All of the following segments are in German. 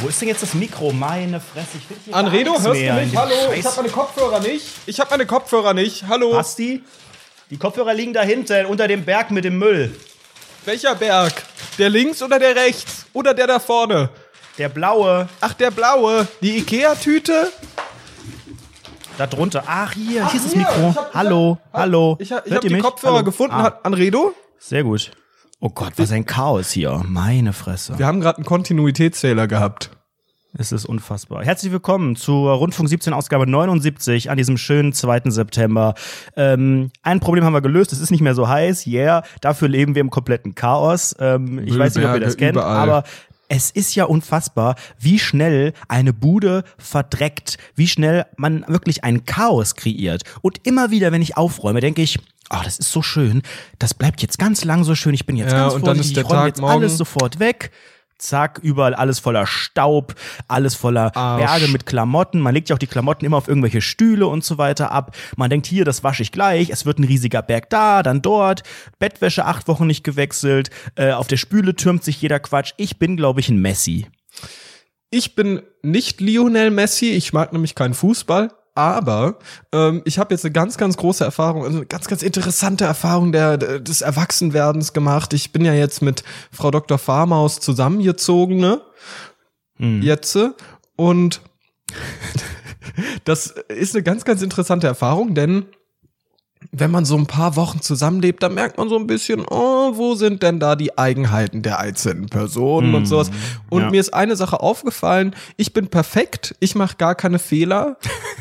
Wo ist denn jetzt das Mikro? Meine Fresse, ich finde hier Anredo, hörst mehr du mich? Hallo, ich Scheiß- habe meine Kopfhörer nicht. Ich habe meine Kopfhörer nicht. Hallo. Basti? Die Kopfhörer liegen da hinten, unter dem Berg mit dem Müll. Welcher Berg? Der links oder der rechts? Oder der da vorne? Der blaue, Ach, der blaue. Die Ikea-Tüte? da drunter. Ach, hier, hier ist das Mikro. ich hab- hallo, ich hab- hallo. Ich, hab- ich habe die? Kopfhörer Hallo. gefunden. Ah, Anredo? sehr gut. Oh Gott, was ein Chaos hier. Meine Fresse. Wir haben gerade einen Kontinuitätsfehler gehabt. Es ist unfassbar. Herzlich willkommen zur Rundfunk 17 Ausgabe 79 an diesem schönen 2. September. Ähm, ein Problem haben wir gelöst, es ist nicht mehr so heiß, yeah. Dafür leben wir im kompletten Chaos. Ähm, ich weiß nicht, ob ihr das kennt, überall. aber es ist ja unfassbar, wie schnell eine Bude verdreckt, wie schnell man wirklich ein Chaos kreiert. Und immer wieder, wenn ich aufräume, denke ich, oh, das ist so schön, das bleibt jetzt ganz lang so schön, ich bin jetzt Ja, ganz und dann ist der ich räume jetzt morgen- alles sofort weg. Zack, überall alles voller Staub, alles voller Arsch. Berge mit Klamotten. Man legt ja auch die Klamotten immer auf irgendwelche Stühle und so weiter ab. Man denkt hier, das wasche ich gleich. Es wird ein riesiger Berg da, dann dort. Bettwäsche acht Wochen nicht gewechselt. Äh, auf der Spüle türmt sich jeder Quatsch. Ich bin, glaube ich, ein Messi. Ich bin nicht Lionel Messi, ich mag nämlich keinen Fußball, aber ähm, ich habe jetzt eine ganz, ganz große Erfahrung, also eine ganz, ganz interessante Erfahrung der, des Erwachsenwerdens gemacht. Ich bin ja jetzt mit Frau Dr. Farmaus zusammengezogen, ne? Hm. Jetzt. Und das ist eine ganz, ganz interessante Erfahrung, denn wenn man so ein paar Wochen zusammenlebt, dann merkt man so ein bisschen, oh, wo sind denn da die Eigenheiten der einzelnen Personen und sowas. Und ja. mir ist eine Sache aufgefallen, ich bin perfekt, ich mache gar keine Fehler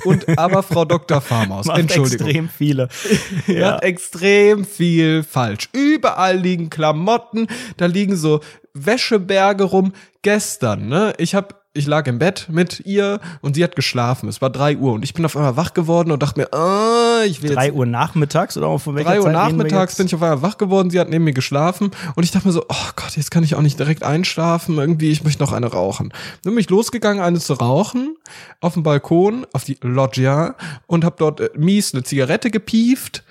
und aber Frau Dr. Farmaus, Macht Entschuldigung. extrem viele. Er hat extrem viel falsch. Überall liegen Klamotten, da liegen so Wäscheberge rum. Gestern, ne, ich hab, ich lag im Bett mit ihr und sie hat geschlafen. Es war drei Uhr und ich bin auf einmal wach geworden und dachte mir, ah, ich will Drei jetzt Uhr nachmittags oder von welcher Drei Uhr Zeit nachmittags bin ich auf einmal wach geworden, sie hat neben mir geschlafen und ich dachte mir so, oh Gott, jetzt kann ich auch nicht direkt einschlafen, irgendwie, ich möchte noch eine rauchen. Dann bin ich losgegangen, eine zu rauchen, auf dem Balkon, auf die Loggia und hab dort äh, mies eine Zigarette gepieft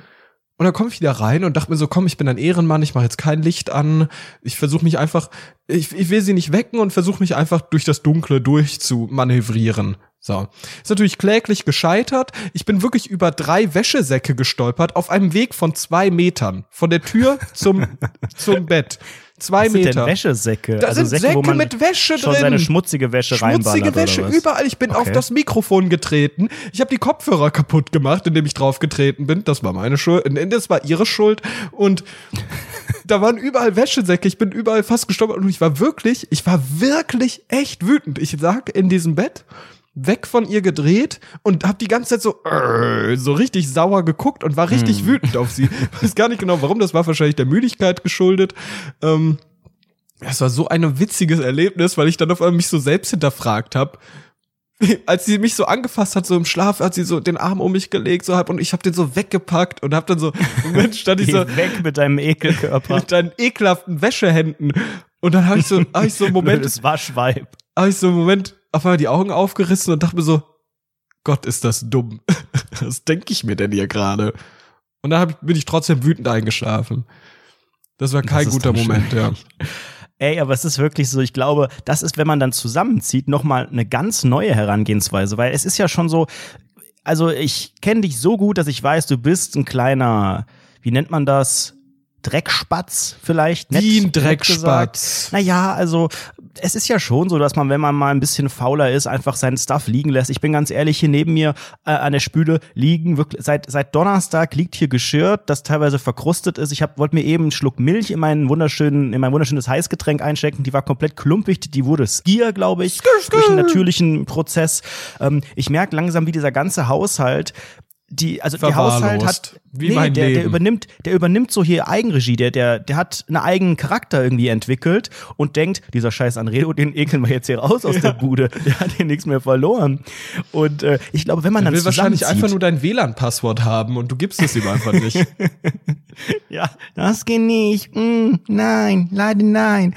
und dann komme ich wieder rein und dachte mir so, komm, ich bin ein Ehrenmann, ich mache jetzt kein Licht an, ich versuche mich einfach, ich, ich will sie nicht wecken und versuche mich einfach durch das Dunkle durchzumanövrieren. So. Ist natürlich kläglich gescheitert. Ich bin wirklich über drei Wäschesäcke gestolpert auf einem Weg von zwei Metern. Von der Tür zum, zum Bett. Zwei Was sind Meter. denn Wäschesäcke? Da also sind Säcke, Säcke mit Wäsche schon drin. seine schmutzige Wäsche Schmutzige Wäsche überall. Ich bin auf Okay. das Mikrofon getreten. Ich habe die Kopfhörer kaputt gemacht, indem ich drauf getreten bin. Das war meine Schuld. Nee, Das war ihre Schuld. Und da waren überall Wäschesäcke. Ich bin überall fast gestolpert. Und ich war wirklich, ich war wirklich echt wütend. Ich lag in diesem Bett weg von ihr gedreht und hab die ganze Zeit so äh, so richtig sauer geguckt und war richtig wütend auf sie. Weiß gar nicht genau warum, das war wahrscheinlich der Müdigkeit geschuldet. Ähm, das war so ein witziges Erlebnis, weil ich dann auf einmal mich so selbst hinterfragt habe. Als sie mich so angefasst hat, so im Schlaf, hat sie so den Arm um mich gelegt, so halb, und ich habe den so weggepackt und hab dann so, Moment, stand ich so weg mit deinem Ekelkörper. mit deinen ekelhaften Wäschehänden. Und dann habe ich so, hab ich so einen Moment, Blödes Waschweib. habe ich so einen Moment auf einmal die Augen aufgerissen und dachte mir so, Gott, ist das dumm. Was denke ich mir denn hier gerade? Und ich, bin ich trotzdem wütend eingeschlafen. Das war kein ist guter Moment, ja. Ey, aber es ist wirklich so, ich glaube, das ist, wenn man dann zusammenzieht, nochmal eine ganz neue Herangehensweise, weil es ist ja schon so, also ich kenne dich so gut, dass ich weiß, du bist ein kleiner, wie nennt man das? Dreckspatz vielleicht? Nett- Wie ein. Dreckspatz. Naja, also es ist ja schon so, dass man, wenn man mal ein bisschen fauler ist, einfach seinen Stuff liegen lässt. Ich bin ganz ehrlich, hier neben mir äh, an der Spüle liegen wirklich, seit, seit Donnerstag liegt hier Geschirr, das teilweise verkrustet ist. Ich wollte mir eben einen Schluck Milch in meinen wunderschönen, in mein wunderschönes Heißgetränk einstecken. Die war komplett klumpig, die wurde skier, glaube ich, durch einen natürlichen Prozess. Ähm, ich merke langsam, wie dieser ganze Haushalt die, also der Haushalt hat. Wie mein der, der Leben. übernimmt, der übernimmt so hier Eigenregie, der, der, der hat einen eigenen Charakter irgendwie entwickelt und denkt, dieser scheiß Anredo, den ekeln wir jetzt hier raus aus der Bude, der hat hier nichts mehr verloren. Und äh, ich glaube, wenn man Er dann will wahrscheinlich einfach nur dein WLAN-Passwort haben und du gibst es ihm einfach nicht. Ja, das geht nicht. Mm, nein, leider nein.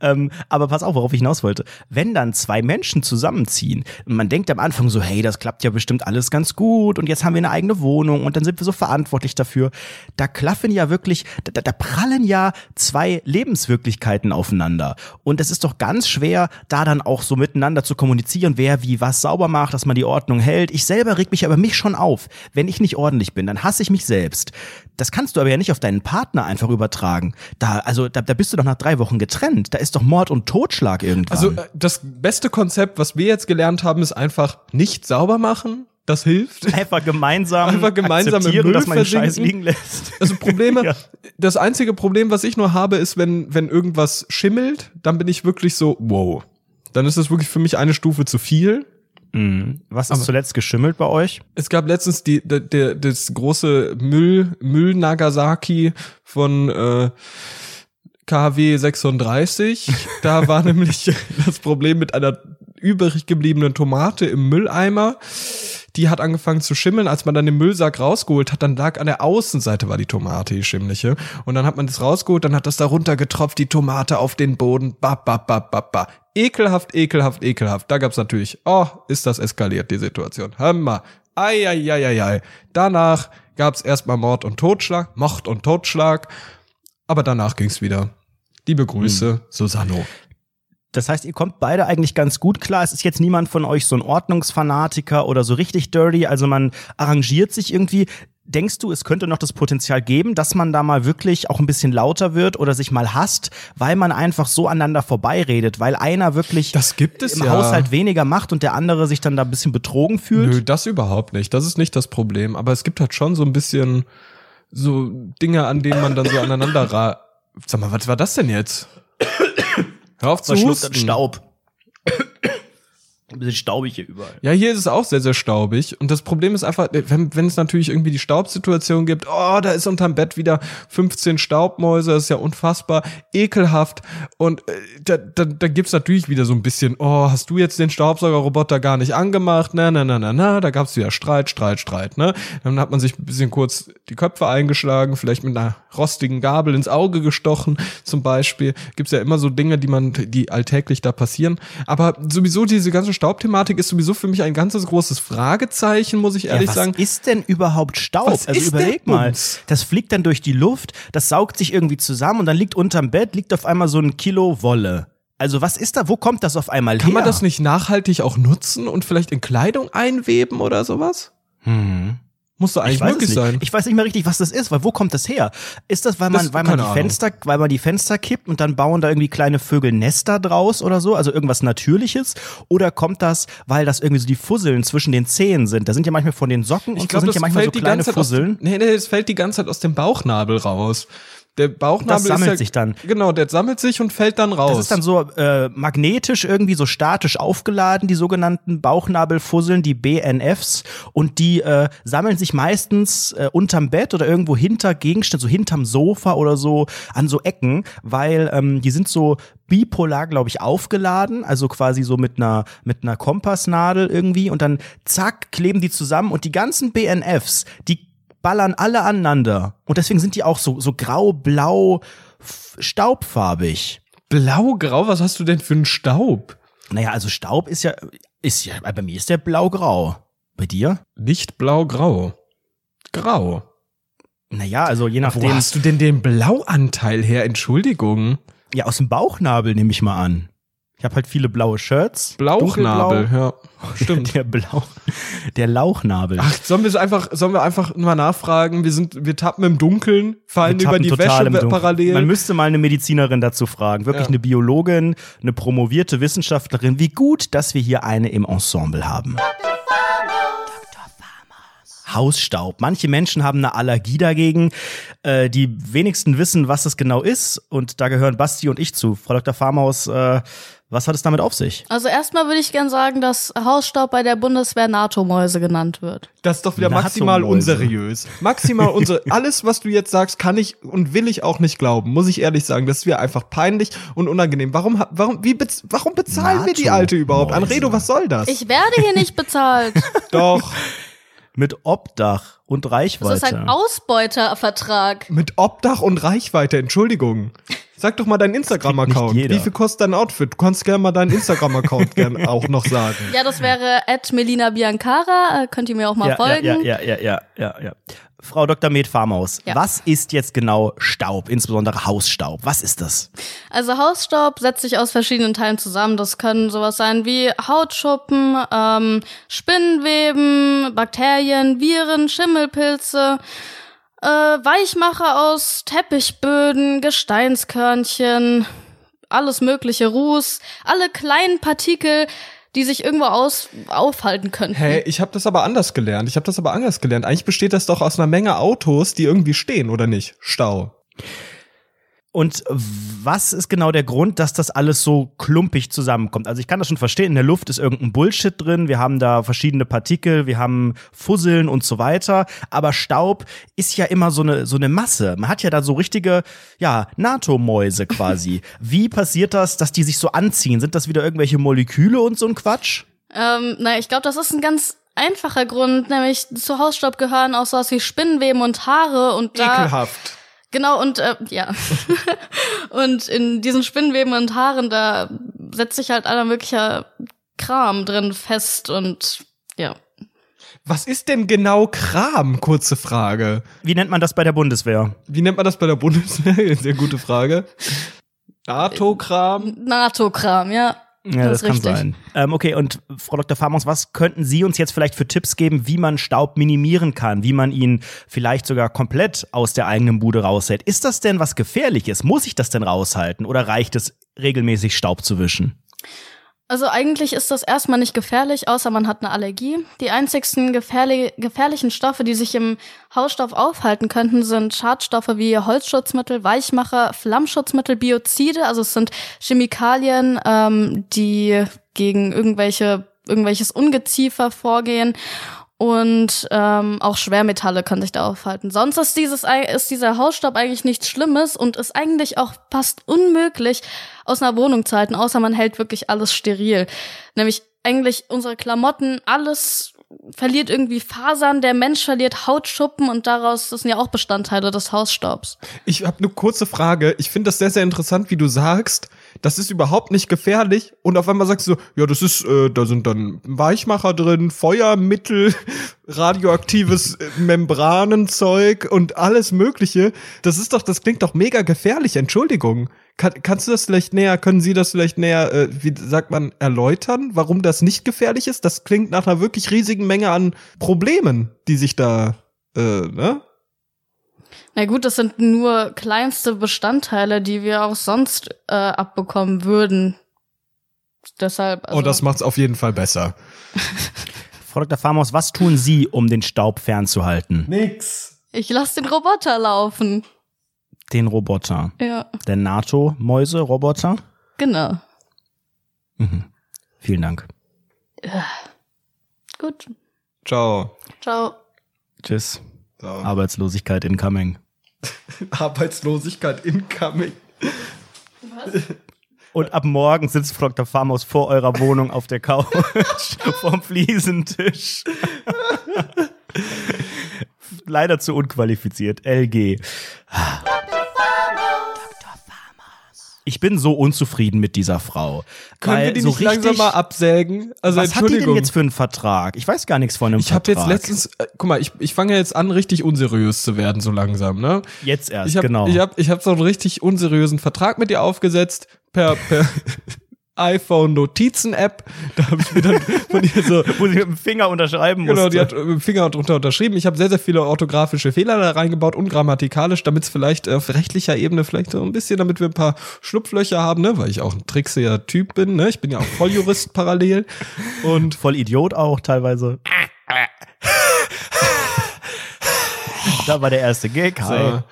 Ähm, aber pass auf, worauf ich hinaus wollte. Wenn dann zwei Menschen zusammenziehen, man denkt am Anfang so, hey, das klappt ja bestimmt alles ganz gut und jetzt haben wir meine eigene Wohnung und dann sind wir so verantwortlich dafür. Da klaffen ja wirklich, da, da prallen ja zwei Lebenswirklichkeiten aufeinander. Und es ist doch ganz schwer, da dann auch so miteinander zu kommunizieren, wer wie was sauber macht, dass man die Ordnung hält. Ich selber reg mich aber mich schon auf. Wenn ich nicht ordentlich bin, dann hasse ich mich selbst. Das kannst du aber ja nicht auf deinen Partner einfach übertragen. Da, also, da, da bist du doch nach drei Wochen getrennt. Da ist doch Mord und Totschlag irgendwann. Also äh, das beste Konzept, was wir jetzt gelernt haben, ist einfach nicht sauber machen. Das hilft. einfach gemeinsam, Einfach gemeinsam im akzeptieren, Müll dass man den Scheiß versinken. liegen lässt. Also Probleme, Ja. das einzige Problem, was ich nur habe, ist, wenn, wenn irgendwas schimmelt, dann bin ich wirklich so, wow. Dann ist das wirklich für mich eine Stufe zu viel. Mhm. Was ist zuletzt geschimmelt bei euch? Es gab letztens die, der, der, das große Müll, Müll Nagasaki von äh, KW 36. Da war nämlich das Problem mit einer übrig gebliebenen Tomate im Mülleimer. Die hat angefangen zu schimmeln. Als man dann den Müllsack rausgeholt hat, dann lag an der Außenseite war die Tomate, die schimmliche. Und dann hat man das rausgeholt, dann hat das da runtergetropft, die Tomate auf den Boden. Ba, ba, ba, ba, ba. Ekelhaft, ekelhaft, ekelhaft. Da gab's natürlich, oh, ist das eskaliert, die Situation. Hammer. Ei, ei, ei, ei, ei. Danach gab's erstmal Mord und Totschlag, Mord und Totschlag. Aber danach ging's wieder. Liebe Grüße, Susanno. Das heißt, ihr kommt beide eigentlich ganz gut klar. Es ist jetzt niemand von euch so ein Ordnungsfanatiker oder so richtig dirty. Also man arrangiert sich irgendwie. Denkst du, es könnte noch das Potenzial geben, dass man da mal wirklich auch ein bisschen lauter wird oder sich mal hasst, weil man einfach so aneinander vorbeiredet, weil einer wirklich Das gibt es im ja. Haushalt weniger macht und der andere sich dann da ein bisschen betrogen fühlt? Nö, das überhaupt nicht. Das ist nicht das Problem. Aber es gibt halt schon so ein bisschen so Dinge, an denen man dann so aneinander ra. Sag mal, was war das denn jetzt? Hör auf zu husten. Staub. Ein bisschen staubig hier überall. Ja, hier ist es auch sehr, sehr staubig. Und das Problem ist einfach, wenn, wenn es natürlich irgendwie die Staubsituation gibt, oh, da ist unterm Bett wieder 15 Staubmäuse, das ist ja unfassbar, ekelhaft. Und äh, da, da, da gibt's natürlich wieder so ein bisschen, oh, hast du jetzt den Staubsaugerroboter gar nicht angemacht? Na, na, na, na, na, da gab's wieder Streit, Streit, Streit, ne? Dann hat man sich ein bisschen kurz die Köpfe eingeschlagen, vielleicht mit einer rostigen Gabel ins Auge gestochen, zum Beispiel. Gibt's ja immer so Dinge, die man, die alltäglich da passieren. Aber sowieso diese ganze Staubthematik ist sowieso für mich ein ganzes großes Fragezeichen, muss ich ehrlich ja, was sagen. ist denn überhaupt Staub? Was also überleg mal. Bums? Das fliegt dann durch die Luft, das saugt sich irgendwie zusammen und dann liegt unterm Bett, liegt auf einmal so ein Kilo Wolle. Also was ist da, wo kommt das auf einmal Kann her? man das nicht nachhaltig auch nutzen und vielleicht in Kleidung einweben oder sowas? Hm. Muss doch eigentlich Ich möglich sein. Ich weiß nicht mehr richtig, was das ist, weil wo kommt das her? Ist das, weil man, Das- weil man die Ahnung. Fenster, weil man die Fenster kippt und dann bauen da irgendwie kleine Vögel Nester draus oder so, also irgendwas Natürliches? Oder kommt das, weil das irgendwie so die Fusseln zwischen den Zähnen sind? Da sind ja manchmal von den Socken und so sind ja manchmal so kleine Fusseln. Aus, nee, nee, es fällt die ganze Zeit aus dem Bauchnabel raus. Der Bauchnabel Das sammelt ist ja, sich dann. Genau, der sammelt sich und fällt dann raus. Das ist dann so äh, magnetisch irgendwie so statisch aufgeladen, die sogenannten Bauchnabelfusseln, die BNFs. Und die äh, sammeln sich meistens äh, unterm Bett oder irgendwo hinter Gegenständen, so hinterm Sofa oder so an so Ecken, weil ähm, die sind so bipolar, glaube ich, aufgeladen, also quasi so mit einer mit einer Kompassnadel irgendwie und dann zack kleben die zusammen und die ganzen BNFs, die ballern alle aneinander und deswegen sind die auch so so grau, blau, staubfarbig. Blau-grau, was hast du denn für einen Staub? Naja, also Staub ist ja, ist ja, bei mir ist der blau-grau. Bei dir? Nicht blau-grau. Grau. Naja, also je Wo nachdem. hast du denn den Blauanteil her? Entschuldigung. Ja, aus dem Bauchnabel nehme ich mal an. Ich habe halt viele blaue Shirts. Blauchnabel, ja. Stimmt. Der Blau, der Lauchnabel. Ach, sollen wir so einfach, sollen wir einfach mal nachfragen? Wir sind, wir tappen im Dunkeln, fallen über die Wäsche parallel. Man müsste mal eine Medizinerin dazu fragen. Wirklich Ja. eine Biologin, eine promovierte Wissenschaftlerin. Wie gut, dass wir hier eine im Ensemble haben. Hausstaub. Manche Menschen haben eine Allergie dagegen. Äh, die wenigsten wissen, was das genau ist. Und da gehören Basti und ich zu. Frau Dr. Farmaus, äh, was hat es damit auf sich? Also erstmal würde ich gern sagen, dass Hausstaub bei der Bundeswehr NATO-Mäuse genannt wird. Das ist doch wieder maximal unseriös. Maximal unsere. Alles, was du jetzt sagst, kann ich und will ich auch nicht glauben. Muss ich ehrlich sagen. Das ist mir einfach peinlich und unangenehm. Warum, warum, wie, bez warum bezahlen wir die Alte überhaupt? Anredo, was soll das? Ich werde hier nicht bezahlt. doch. Mit Obdach und Reichweite. Das ist ein Ausbeutervertrag. Mit Obdach und Reichweite, Entschuldigung. Sag doch mal deinen Instagram-Account. Wie viel kostet dein Outfit? Du kannst gerne mal deinen Instagram-Account gern auch noch sagen. Ja, das wäre at Melina Biancara. Äh, Könnt ihr mir auch mal ja, folgen. Ja, ja, ja, ja, ja, ja. Frau Dr. Med Farmaus, Ja. was ist jetzt genau Staub, insbesondere Hausstaub? Was ist das? Also Hausstaub setzt sich aus verschiedenen Teilen zusammen. Das können sowas sein wie Hautschuppen, ähm, Spinnenweben, Bakterien, Viren, Schimmelpilze, äh, Weichmacher aus Teppichböden, Gesteinskörnchen, alles mögliche Ruß, alle kleinen Partikel, die sich irgendwo aus aufhalten könnten. Hä, ich habe das aber anders gelernt. Ich habe das aber anders gelernt. Eigentlich besteht das doch aus einer Menge Autos, die irgendwie stehen, oder nicht? Stau. Und was ist genau der Grund, dass das alles so klumpig zusammenkommt? Also ich kann das schon verstehen, in der Luft ist irgendein Bullshit drin, wir haben da verschiedene Partikel, wir haben Fusseln und so weiter, aber Staub ist ja immer so eine, so eine Masse. Man hat ja da so richtige, ja, NATO-Mäuse quasi. Wie passiert das, dass die sich so anziehen? Sind das wieder irgendwelche Moleküle und so ein Quatsch? Ähm, na, ich glaube, das ist ein ganz einfacher Grund, nämlich zu Hausstaub gehören auch sowas wie Spinnenweben und Haare und da Ekelhaft. Genau, und äh, ja. und in diesen Spinnenweben und Haaren, da setzt sich halt aller möglicher Kram drin fest und ja. Was ist denn genau Kram? Kurze Frage. Wie nennt man das bei der Bundeswehr? Wie nennt man das bei der Bundeswehr? Sehr gute Frage. NATO-Kram? NATO-Kram, ja. Ja, das, Das kann richtig. sein. Ähm, okay, und Frau Dr. Farmers, was könnten Sie uns jetzt vielleicht für Tipps geben, wie man Staub minimieren kann, wie man ihn vielleicht sogar komplett aus der eigenen Bude raushält? Ist das denn was Gefährliches? Muss ich das denn raushalten oder reicht es, regelmäßig Staub zu wischen? Also eigentlich ist das erstmal nicht gefährlich, außer man hat eine Allergie. Die einzigsten gefährli gefährlichen Stoffe, die sich im Hausstaub aufhalten könnten, sind Schadstoffe wie Holzschutzmittel, Weichmacher, Flammschutzmittel, Biozide. Also es sind Chemikalien, ähm, die gegen irgendwelche irgendwelches Ungeziefer vorgehen. Und ähm, auch Schwermetalle können sich da aufhalten. Sonst ist dieses ist dieser Hausstaub eigentlich nichts Schlimmes und ist eigentlich auch fast unmöglich aus einer Wohnung zu halten, außer man hält wirklich alles steril. Nämlich eigentlich unsere Klamotten, alles verliert irgendwie Fasern, der Mensch verliert Hautschuppen und daraus das sind ja auch Bestandteile des Hausstaubs. Ich habe eine kurze Frage. Ich finde das sehr, sehr interessant, wie du sagst, das ist überhaupt nicht gefährlich und auf einmal sagst du, ja, das ist, äh, da sind dann Weichmacher drin, Feuermittel, radioaktives äh, Membranenzeug und alles Mögliche. Das ist doch, das klingt doch mega gefährlich, Entschuldigung. Kann, kannst du das vielleicht näher, können Sie das vielleicht näher, äh, wie sagt man, erläutern, warum das nicht gefährlich ist? Das klingt nach einer wirklich riesigen Menge an Problemen, die sich da, äh, ne? Na gut, das sind nur kleinste Bestandteile, die wir auch sonst äh, abbekommen würden. Deshalb. Also, oh, das macht's auf jeden Fall besser. Frau Dr. Farmers, was tun Sie, um den Staub fernzuhalten? Nix. ich lasse den Roboter laufen. Den Roboter. Ja, Der NATO-Mäuse-Roboter? genau. Mhm. Vielen Dank. Gut. Ciao. Ciao. Tschüss. So. Arbeitslosigkeit incoming. Arbeitslosigkeit incoming. Und ab morgen sitzt Frau Dr. Farmhaus vor eurer Wohnung auf der Couch vorm Fliesentisch. Leider zu unqualifiziert. LG. Ich bin so unzufrieden mit dieser Frau. Können wir die so nicht langsam richtig- mal absägen? Also Was hat die denn jetzt für einen Vertrag? Ich weiß gar nichts von einem ich habe Vertrag. jetzt letztens, äh, guck mal, ich, ich fange jetzt an, richtig unseriös zu werden, so langsam, ne? Jetzt erst, Ich habe genau. ich hab, ich hab so einen richtig unseriösen Vertrag mit dir aufgesetzt, per, per iPhone-Notizen-App. Da habe ich mir dann von ihr so, Wo sie mit dem Finger unterschreiben musste. Genau, die hat mit dem Finger drunter unterschrieben. Ich habe sehr, sehr viele orthografische Fehler da reingebaut, ungrammatikalisch, damit es vielleicht auf rechtlicher Ebene vielleicht so ein bisschen, damit wir ein paar Schlupflöcher haben, ne, weil ich auch ein tricksiger Typ bin, ne? Ich bin ja auch Volljurist parallel. Und Voll Idiot auch teilweise. da war der erste Gag. So.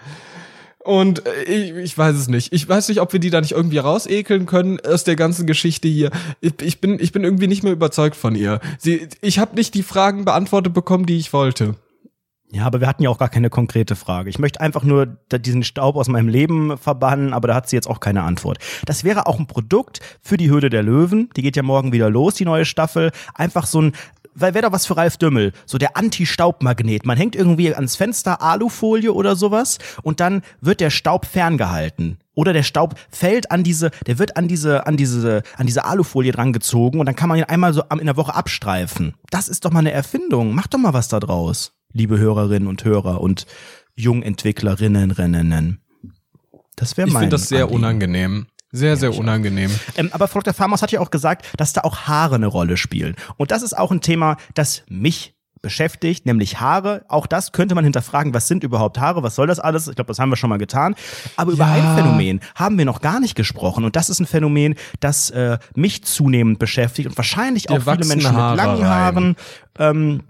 Und äh, ich, ich weiß es nicht. Ich weiß nicht, ob wir die da nicht irgendwie rausekeln können aus der ganzen Geschichte hier. Ich, ich bin, ich bin irgendwie nicht mehr überzeugt von ihr. Sie, ich habe nicht die Fragen beantwortet bekommen, die ich wollte. Ja, aber wir hatten ja auch gar keine konkrete Frage. Ich möchte einfach nur diesen Staub aus meinem Leben verbannen, aber da hat sie jetzt auch keine Antwort. Das wäre auch ein Produkt für die Höhle der Löwen. Die geht ja morgen wieder los, die neue Staffel. Einfach so ein weil wäre doch was für Ralf Dümmel, so der Anti-Staubmagnet. Man hängt irgendwie ans Fenster Alufolie oder sowas und dann wird der Staub ferngehalten. Oder der Staub fällt an diese, der wird an diese, an diese, an diese Alufolie drangezogen und dann kann man ihn einmal so in der Woche abstreifen. Das ist doch mal eine Erfindung. Mach doch mal was da draus, liebe Hörerinnen und Hörer und Jungentwicklerinnen, Rennen. Das wäre Ich mein finde das sehr Anliegen. unangenehm. Sehr, sehr unangenehm. Ähm, aber Frau Dr. Farmers hat ja auch gesagt, dass da auch Haare eine Rolle spielen. Und das ist auch ein Thema, das mich beschäftigt, nämlich Haare. Auch das könnte man hinterfragen, was sind überhaupt Haare, was soll das alles? Ich glaube, das haben wir schon mal getan. Aber über Ja. ein Phänomen haben wir noch gar nicht gesprochen. Und das ist ein Phänomen, das äh, mich zunehmend beschäftigt und wahrscheinlich auch viele Menschen mit Haare langen rein. Haaren. Ähm,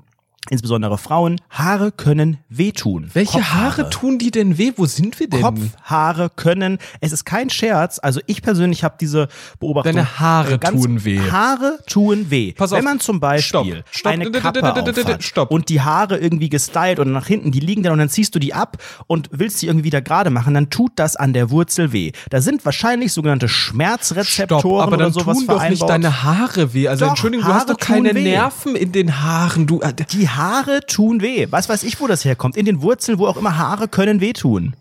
Insbesondere Frauen, Haare können wehtun. Welche Kopfhaare. Haare tun die denn weh? Wo sind wir denn? Kopfhaare können, es ist kein Scherz, also ich persönlich habe diese Beobachtung. Deine Haare äh, tun weh. Haare tun weh. Pass auf. Wenn man zum Beispiel Stopp. Stopp. eine Kappe aufhat Stopp. und die Haare irgendwie gestylt und nach hinten, die liegen dann und dann ziehst du die ab und willst die irgendwie wieder gerade machen, dann tut das an der Wurzel weh. Da sind wahrscheinlich sogenannte Schmerzrezeptoren Stopp, aber dann oder sowas tun doch nicht deine Haare weh. Also Doch, Entschuldigung, du hast Haare doch keine. Nerven in den Haaren. Du, äh, die Haare tun weh. Was weiß ich, wo das herkommt? In den Wurzeln, wo auch immer Haare können wehtun.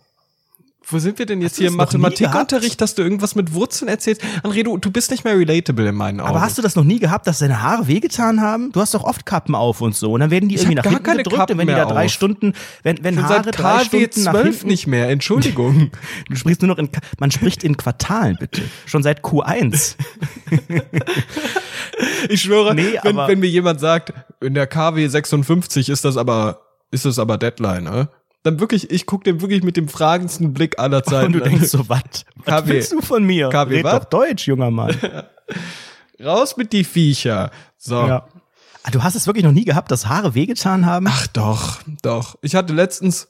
Wo sind wir denn jetzt hier im Mathematikunterricht, dass du irgendwas mit Wurzeln erzählst? André, du, du bist nicht mehr relatable in meinen Augen. Aber hast du das noch nie gehabt, dass deine Haare wehgetan haben? Du hast doch oft Kappen auf und so. Und dann werden die irgendwie hab nach hinten gedrückt Kappen und wenn die da drei auf. Stunden, wenn, wenn Ich Haare seit drei KW Stunden nach 12 hinten, nicht mehr, Entschuldigung. Du sprichst nur noch in, man spricht in Quartalen, bitte. Schon seit Q1. Ich schwöre, Nee, wenn, wenn mir jemand sagt, in der KW 56 ist das aber, ist das aber Deadline, ne? Dann wirklich, ich guck dem wirklich mit dem fragendsten Blick aller Zeiten Und du denkst so, was? Was willst du von mir? KW Red was? doch Deutsch, junger Mann. Raus mit die Viecher. So. Ja. Ah, Du hast es wirklich noch nie gehabt, dass Haare wehgetan haben? Ach doch, doch. Ich hatte letztens,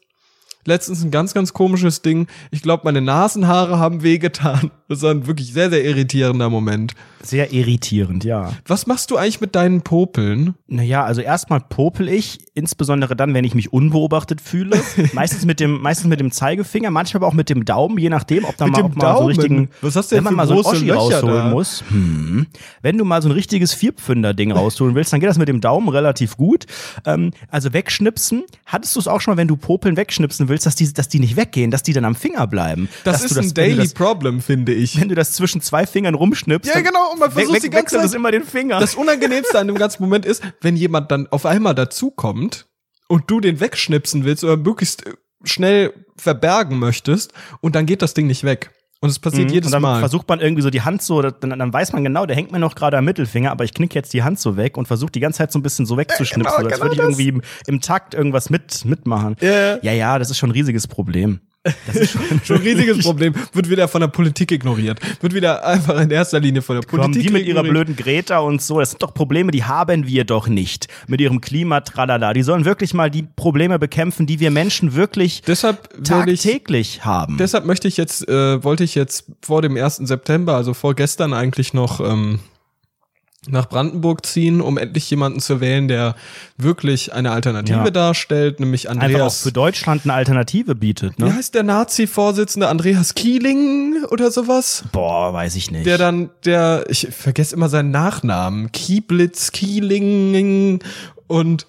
letztens ein ganz, ganz komisches Ding. Ich glaube, meine Nasenhaare haben wehgetan. Das war ein wirklich sehr, sehr irritierender Moment. Sehr irritierend, ja. Was machst du eigentlich mit deinen Popeln? Naja, also erstmal popel ich, insbesondere dann, wenn ich mich unbeobachtet fühle. meistens mit dem, meistens mit dem Zeigefinger, manchmal aber auch mit dem Daumen, je nachdem, ob da Mit mal, ob man so richtigen, Was hast du wenn denn man für mal so ein große Oschi Löcher rausholen da? muss. Hm. Wenn du mal so ein richtiges Vierpfünder-Ding rausholen willst, dann geht das mit dem Daumen relativ gut. Ähm, also wegschnipsen. Hattest du es auch schon mal, wenn du Popeln wegschnipsen willst, dass die, dass die nicht weggehen, dass die dann am Finger bleiben? Das ist du ein Daily das, Problem, finde ich. wenn du das zwischen zwei Fingern rumschnippst, Ja, genau, und man versucht weg- die ganze Zeit- immer den Finger. Das Unangenehmste an dem ganzen Moment ist, wenn jemand dann auf einmal dazukommt und du den wegschnipsen willst oder möglichst äh, schnell verbergen möchtest und dann geht das Ding nicht weg. Und es passiert jedes Mhm. und dann Mal. versucht man irgendwie so die Hand so, dann, dann weiß man genau, der hängt mir noch gerade am Mittelfinger, aber ich knick jetzt die Hand so weg und versuche die ganze Zeit so ein bisschen so wegzuschnipsen, genau, so als genau würde ich irgendwie im, im Takt irgendwas mit, mitmachen. Ja. ja, ja, das ist schon ein riesiges Problem. Das ist schon, Schon ein riesiges Problem. Wird wieder von der Politik ignoriert. Wird wieder einfach in erster Linie von der Kommen Politik die mit ihrer ignoriert. blöden Greta und so, das sind doch Probleme, die haben wir doch nicht. Mit ihrem Klimatralala. Die sollen wirklich mal die Probleme bekämpfen, die wir Menschen wirklich Deshalb werde ich tagtäglich haben. Deshalb möchte ich jetzt, äh, wollte ich jetzt vor dem 1. September, also vorgestern eigentlich noch ähm, nach Brandenburg ziehen, um endlich jemanden zu wählen, der wirklich eine Alternative Ja. darstellt, nämlich Einfach auch Andreas. für Deutschland eine Alternative bietet, Wie ne? heißt der Nazi-Vorsitzende Andreas Kieling oder sowas? Boah, weiß ich nicht. Der dann, der, ich vergesse immer seinen Nachnamen, Kieblitz, Kieling und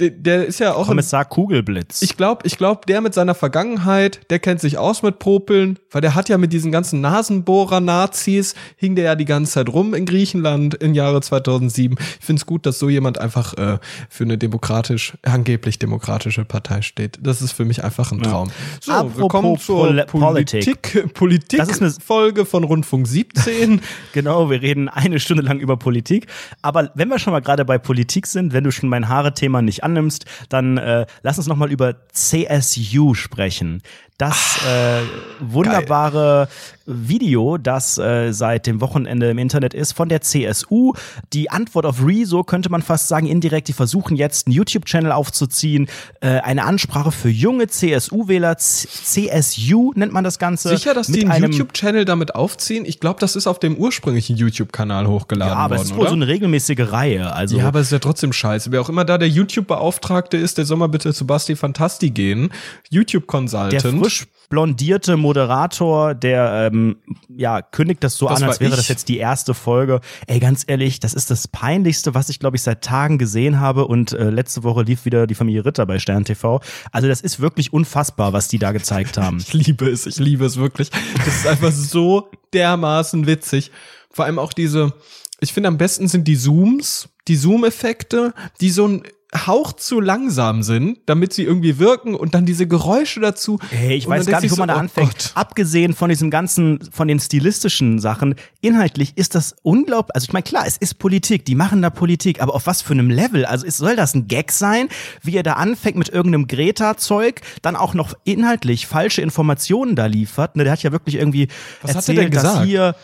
der, der ist ja auch Kommissar Kugelblitz. Ich glaube, ich glaub, der mit seiner Vergangenheit, der kennt sich aus mit Popeln, weil der hat ja mit diesen ganzen Nasenbohrer-Nazis, hing der ja die ganze Zeit rum in Griechenland im Jahre 2007. Ich finde es gut, dass so jemand einfach äh, für eine demokratisch, angeblich demokratische Partei steht. Das ist für mich einfach ein Traum. So, Apropos willkommen zur Pol- Politik, Politik, Das ist eine- Folge von Rundfunk 17. Genau, wir reden eine Stunde lang über Politik. Aber wenn wir schon mal gerade bei Politik sind, wenn du schon mein Haare-Thema nicht annimmst, dann äh, lass uns noch mal über CSU sprechen. Das äh, wunderbare Video, das äh, seit dem Wochenende im Internet ist, von der CSU. Die Antwort auf Rezo könnte man fast sagen, indirekt. Die versuchen jetzt einen YouTube-Channel aufzuziehen, äh, eine Ansprache für junge CSU-Wähler. CSU nennt man das Ganze. Sicher, dass die einen YouTube-Channel damit aufziehen? Ich glaube, das ist auf dem ursprünglichen YouTube-Kanal hochgeladen Ja, aber worden, es ist wohl so eine regelmäßige Reihe. Also Ja, aber es ist ja trotzdem scheiße. Wer auch immer da der YouTube-Beauftragte ist, der soll mal bitte zu Basti Fantasti gehen. YouTube-Consultant. Frisch blondierte Moderator, der ähm, ja kündigt das so Das an, als wäre ich. das jetzt die erste Folge. Ey, ganz ehrlich, das ist das peinlichste, was ich glaube ich seit Tagen gesehen habe. Und äh, letzte Woche lief wieder die Familie Ritter bei Stern TV. Also das ist wirklich unfassbar, was die da gezeigt haben. Ich liebe es, ich liebe es wirklich. Das ist einfach so dermaßen witzig. Vor allem auch diese, ich finde am besten sind die Zooms, die Zoom-Effekte, die so ein Hauch zu langsam sind, damit sie irgendwie wirken und dann diese Geräusche dazu. Hey, ich weiß gar nicht, wo man so, da oh anfängt. Gott. Abgesehen von diesem ganzen, von den stilistischen Sachen, inhaltlich ist das unglaublich. Also ich meine, klar, es ist Politik, die machen da Politik, aber auf was für einem Level? Also ist, soll das ein Gag sein, wie er da anfängt mit irgendeinem Greta-Zeug, dann auch noch inhaltlich falsche Informationen da liefert? Ne, der hat ja wirklich irgendwie Was hat er erzählt, denn dass gesagt? hier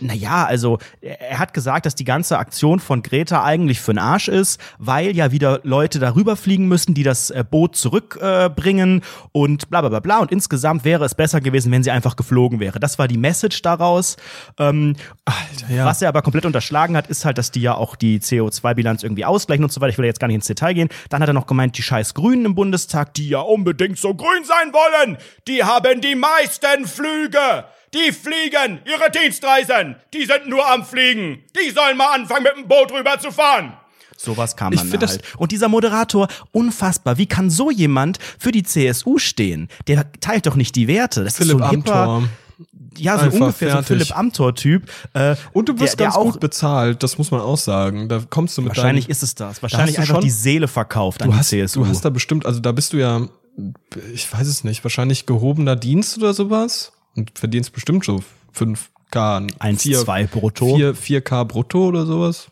naja, also er hat gesagt, dass die ganze Aktion von Greta eigentlich für den Arsch ist, weil ja wieder Leute darüber fliegen müssen, die das äh, Boot zurückbringen äh, und bla bla bla bla. Und insgesamt wäre es besser gewesen, wenn sie einfach geflogen wäre. Das war die Message daraus. Ähm, Alter, ja. Was er aber komplett unterschlagen hat, ist halt, dass die ja auch die CO2-Bilanz irgendwie ausgleichen und so weiter. Ich will jetzt gar nicht ins Detail gehen. Dann hat er noch gemeint, die scheiß Grünen im Bundestag, die ja unbedingt so grün sein wollen, die haben die meisten Flüge. Die fliegen ihre Dienstreisen. Die sind nur am Fliegen. Die sollen mal anfangen, mit dem Boot rüber zu fahren. Sowas kam Ich dann find da das- halt. Und dieser Moderator, unfassbar. Wie kann so jemand für die CSU stehen? Der teilt doch nicht die Werte. Das Philipp ist so ein hipper, Amthor. ja, so Einfach ungefähr fertig. so ein Philipp Amthor-Typ. Äh, Und du wirst ganz der auch, gut bezahlt, das muss man auch sagen. Da kommst du mit Wahrscheinlich deinen, ist es das. Wahrscheinlich du einfach schon- die Seele verkauft an du die hast, CSU. du hast da bestimmt, also da bist du ja, ich weiß es nicht, wahrscheinlich gehobener Dienst oder sowas und verdienst bestimmt so 5k, 1, 4, 2 brutto. 4, 4k brutto oder sowas.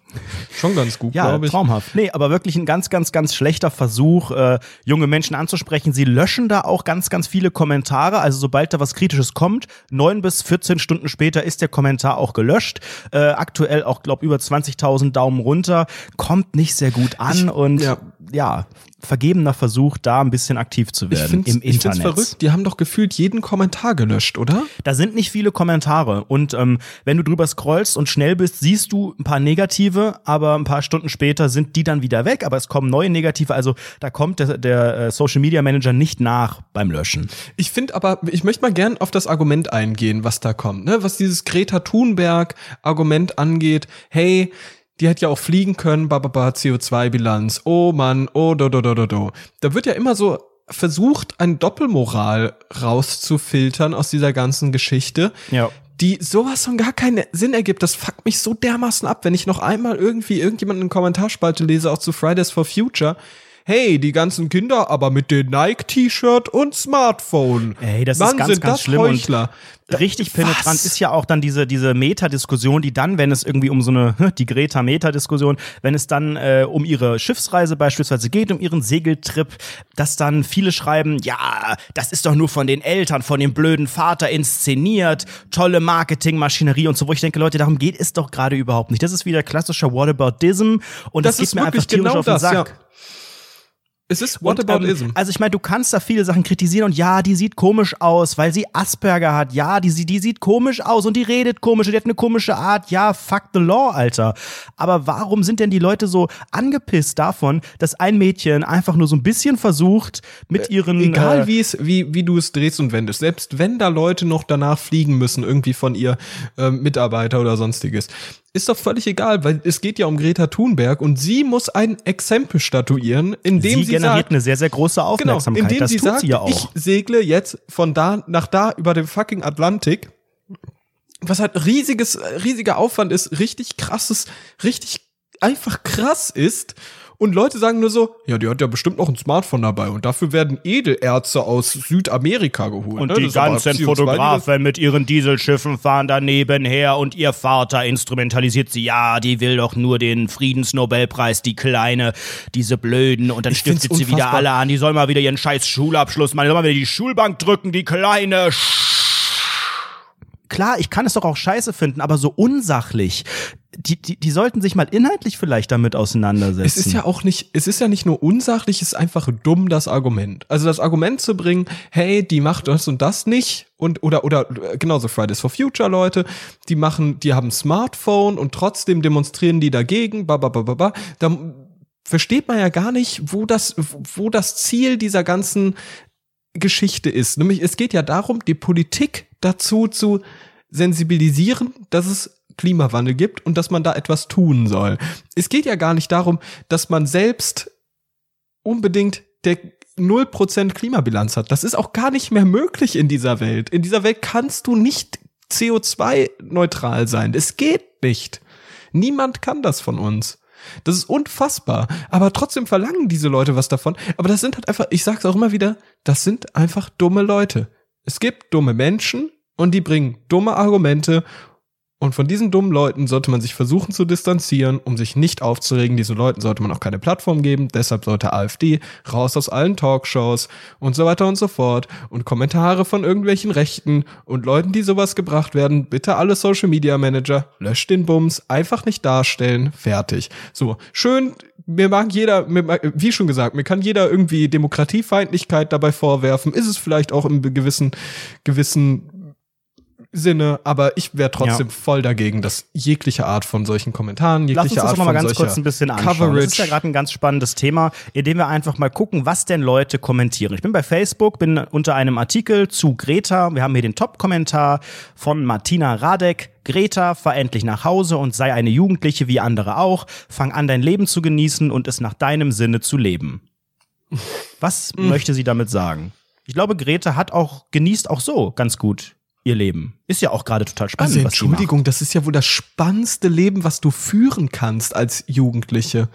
Schon ganz gut, Ja, glaube ich. traumhaft. Nee, aber wirklich ein ganz, ganz, ganz schlechter Versuch, äh, junge Menschen anzusprechen. Sie löschen da auch ganz, ganz viele Kommentare. Also sobald da was Kritisches kommt, neun bis 14 Stunden später ist der Kommentar auch gelöscht. Äh, aktuell auch, glaub über 20.000 Daumen runter. Kommt nicht sehr gut an und ja. Ja. vergebener Versuch, da ein bisschen aktiv zu Ich werden im Internet. verrückt, die haben doch gefühlt jeden Kommentar gelöscht, oder? Da sind nicht viele Kommentare. Und ähm, wenn du drüber scrollst und schnell bist, siehst du ein paar negative, aber ein paar Stunden später sind die dann wieder weg, aber es kommen neue negative. Also da kommt der, der äh, Social Media Manager nicht nach beim Löschen. Ich finde aber, ich möchte mal gern auf das Argument eingehen, was da kommt, ne? Was dieses Greta Thunberg Argument angeht. Hey, die hätte ja auch fliegen können, bababa, CO2-Bilanz. Oh Mann, oh do do do do do. Da wird ja immer so versucht, eine Doppelmoral rauszufiltern aus dieser ganzen Geschichte. Ja. Die sowas von gar keinen Sinn ergibt. Das fuckt mich so dermaßen ab, wenn ich noch einmal irgendwie irgendjemanden in Kommentarspalte lese, auch zu Fridays for Future. Hey, die ganzen Kinder, aber mit den Nike-T-Shirt und Smartphone. Ey, das Mann, ist ganz, sind ganz schlimm Heuchler. und richtig penetrant Was? ist ja auch dann diese, diese Meta-Diskussion, die dann, wenn es irgendwie um so eine, die Greta-Meta-Diskussion, wenn es dann äh, um ihre Schiffsreise beispielsweise geht, um ihren Segeltrip, dass dann viele schreiben, ja, das ist doch nur von den Eltern, von dem blöden Vater inszeniert, tolle Marketingmaschinerie und so, wo ich denke, Leute, darum geht es doch gerade überhaupt nicht. Das ist wieder klassischer Whataboutism und das, Das geht ist mir einfach tierisch genau auf den das, Sack. ja. Es ist Und, Whataboutism. ähm, also ich meine, du kannst da viele Sachen kritisieren und ja, die sieht komisch aus, weil sie Asperger hat. Ja, die, die sieht komisch aus und die redet komisch und die hat eine komische Art. Ja, fuck the law, Alter. Aber warum sind denn die Leute so angepisst davon, dass ein Mädchen einfach nur so ein bisschen versucht, mit ihren Egal äh, wie es, wie, wie du es drehst und wendest, selbst wenn da Leute noch danach fliegen müssen, irgendwie von ihr ähm, Mitarbeiter oder sonstiges, ist doch völlig egal, weil es geht ja um Greta Thunberg und sie muss ein Exempel statuieren, indem sie sie, generiert sagt, eine sehr, sehr große genau, Aufmerksamkeit. indem das sie sagt, sie ja ich segle jetzt von da nach da über den fucking Atlantik, was halt riesiges, riesiger Aufwand ist, richtig krasses, richtig einfach krass ist. Und Leute sagen nur so, ja, die hat ja bestimmt noch ein Smartphone dabei und dafür werden Edelerze aus Südamerika geholt. Und ne? die ganzen CO2 Fotografen mit ihren Dieselschiffen fahren daneben her und ihr Vater instrumentalisiert sie. Ja, die will doch nur den Friedensnobelpreis, die Kleine, diese Blöden. Und dann Ich stiftet sie wieder unfassbar. alle an. Die soll mal wieder ihren scheiß Schulabschluss machen. Die soll mal wieder die Schulbank drücken, die Kleine. Klar, ich kann es doch auch scheiße finden, aber so unsachlich. Die, die, die sollten sich mal inhaltlich vielleicht damit auseinandersetzen. Es ist ja auch nicht, es ist ja nicht nur unsachlich, es ist einfach dumm, das Argument. Also das Argument zu bringen, hey, die macht das und das nicht und oder oder äh, genauso Fridays for Future Leute, die machen, die haben Smartphone und trotzdem demonstrieren die dagegen, ba ba ba ba ba. Da, versteht man ja gar nicht, wo das, wo das Ziel dieser ganzen Geschichte ist. Nämlich, es geht ja darum, die Politik dazu zu sensibilisieren, dass es Klimawandel gibt und dass man da etwas tun soll. Es geht ja gar nicht darum, dass man selbst unbedingt der 0% Klimabilanz hat. Das ist auch gar nicht mehr möglich in dieser Welt. In dieser Welt kannst du nicht CO2-neutral sein. Es geht nicht. Niemand kann das von uns. Das ist unfassbar. Aber trotzdem verlangen diese Leute was davon. Aber das sind halt einfach, ich sag's auch immer wieder, das sind einfach dumme Leute. Es gibt dumme Menschen und die bringen dumme Argumente und von diesen dummen Leuten sollte man sich versuchen zu distanzieren, um sich nicht aufzuregen. Diesen Leuten sollte man auch keine Plattform geben. Deshalb sollte AfD raus aus allen Talkshows und so weiter und so fort. Und Kommentare von irgendwelchen Rechten und Leuten, die sowas gebracht werden, bitte alle Social Media Manager, löscht den Bums, einfach nicht darstellen, fertig. So, schön, mir mag jeder, wie schon gesagt, mir kann jeder irgendwie Demokratiefeindlichkeit dabei vorwerfen. Ist es vielleicht auch im gewissen, gewissen Sinne, aber ich wäre trotzdem ja. voll dagegen, dass jegliche Art von solchen Kommentaren, jegliche Lass uns das Art noch mal von ganz kurz ein bisschen anschauen. Coverage. Das ist ja gerade ein ganz spannendes Thema, in dem wir einfach mal gucken, was denn Leute kommentieren. Ich bin bei Facebook, bin unter einem Artikel zu Greta. Wir haben hier den Top-Kommentar von Martina Radek. Greta, fahr endlich nach Hause und sei eine Jugendliche wie andere auch. Fang an, dein Leben zu genießen und es nach deinem Sinne zu leben. Was möchte sie damit sagen? Ich glaube, Greta hat auch, genießt auch so ganz gut ihr Leben. Ist ja auch gerade total spannend. Also Entschuldigung, das ist ja wohl das spannendste Leben, was du führen kannst als Jugendliche.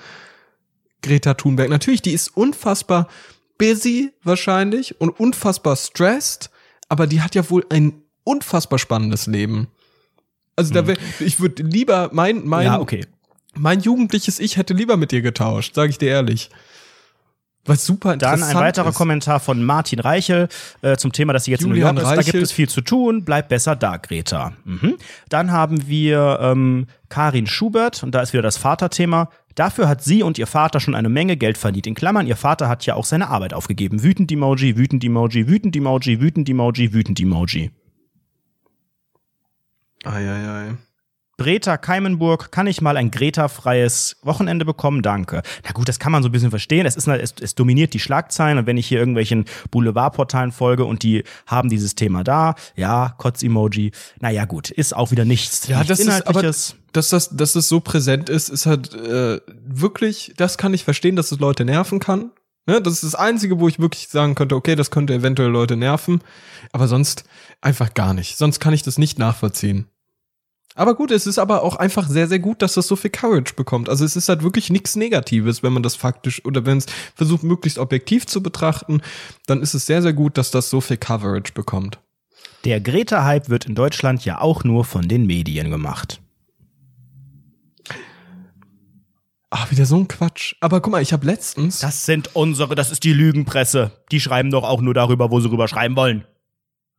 Greta Thunberg. Natürlich, die ist unfassbar busy wahrscheinlich und unfassbar stressed, aber die hat ja wohl ein unfassbar spannendes Leben. Also da hm. wär, ich würde lieber mein mein ja, okay. mein jugendliches Ich hätte lieber mit dir getauscht, sage ich dir ehrlich. Was super interessant Dann ein weiterer ist. Kommentar von Martin Reichel äh, zum Thema, dass sie jetzt Julian in New York ist. Da gibt es viel zu tun. Bleib besser da, Greta. Mhm. Dann haben wir ähm, Karin Schubert und da ist wieder das Vaterthema. Dafür hat sie und ihr Vater schon eine Menge Geld verdient. In Klammern, ihr Vater hat ja auch seine Arbeit aufgegeben. Wütend Emoji, wütend Emoji, wütend Emoji, wütend Emoji, wütend Emoji. Eieiei. Ei, ei. Greta Keimenburg, kann ich mal ein Greta-freies Wochenende bekommen? Danke. Na gut, das kann man so ein bisschen verstehen. Es, ist, es, es dominiert die Schlagzeilen und wenn ich hier irgendwelchen Boulevardportalen folge und die haben dieses Thema da, ja, Kotz-Emoji, naja gut, ist auch wieder nichts, ja, nichts das Inhaltliches. Ist, aber dass das, dass das so präsent ist, ist halt äh, wirklich, das kann ich verstehen, dass es Leute nerven kann. Ja, das ist das Einzige, wo ich wirklich sagen könnte, okay, das könnte eventuell Leute nerven, aber sonst einfach gar nicht. Sonst kann ich das nicht nachvollziehen. Aber gut, es ist aber auch einfach sehr, sehr gut, dass das so viel Courage bekommt. Also es ist halt wirklich nichts Negatives, wenn man das faktisch oder wenn es versucht, möglichst objektiv zu betrachten, dann ist es sehr, sehr gut, dass das so viel Coverage bekommt. Der Greta-Hype wird in Deutschland ja auch nur von den Medien gemacht. Ach, wieder so ein Quatsch. Aber guck mal, ich habe letztens. Das sind unsere, das ist die Lügenpresse. Die schreiben doch auch nur darüber, wo sie rüber schreiben wollen.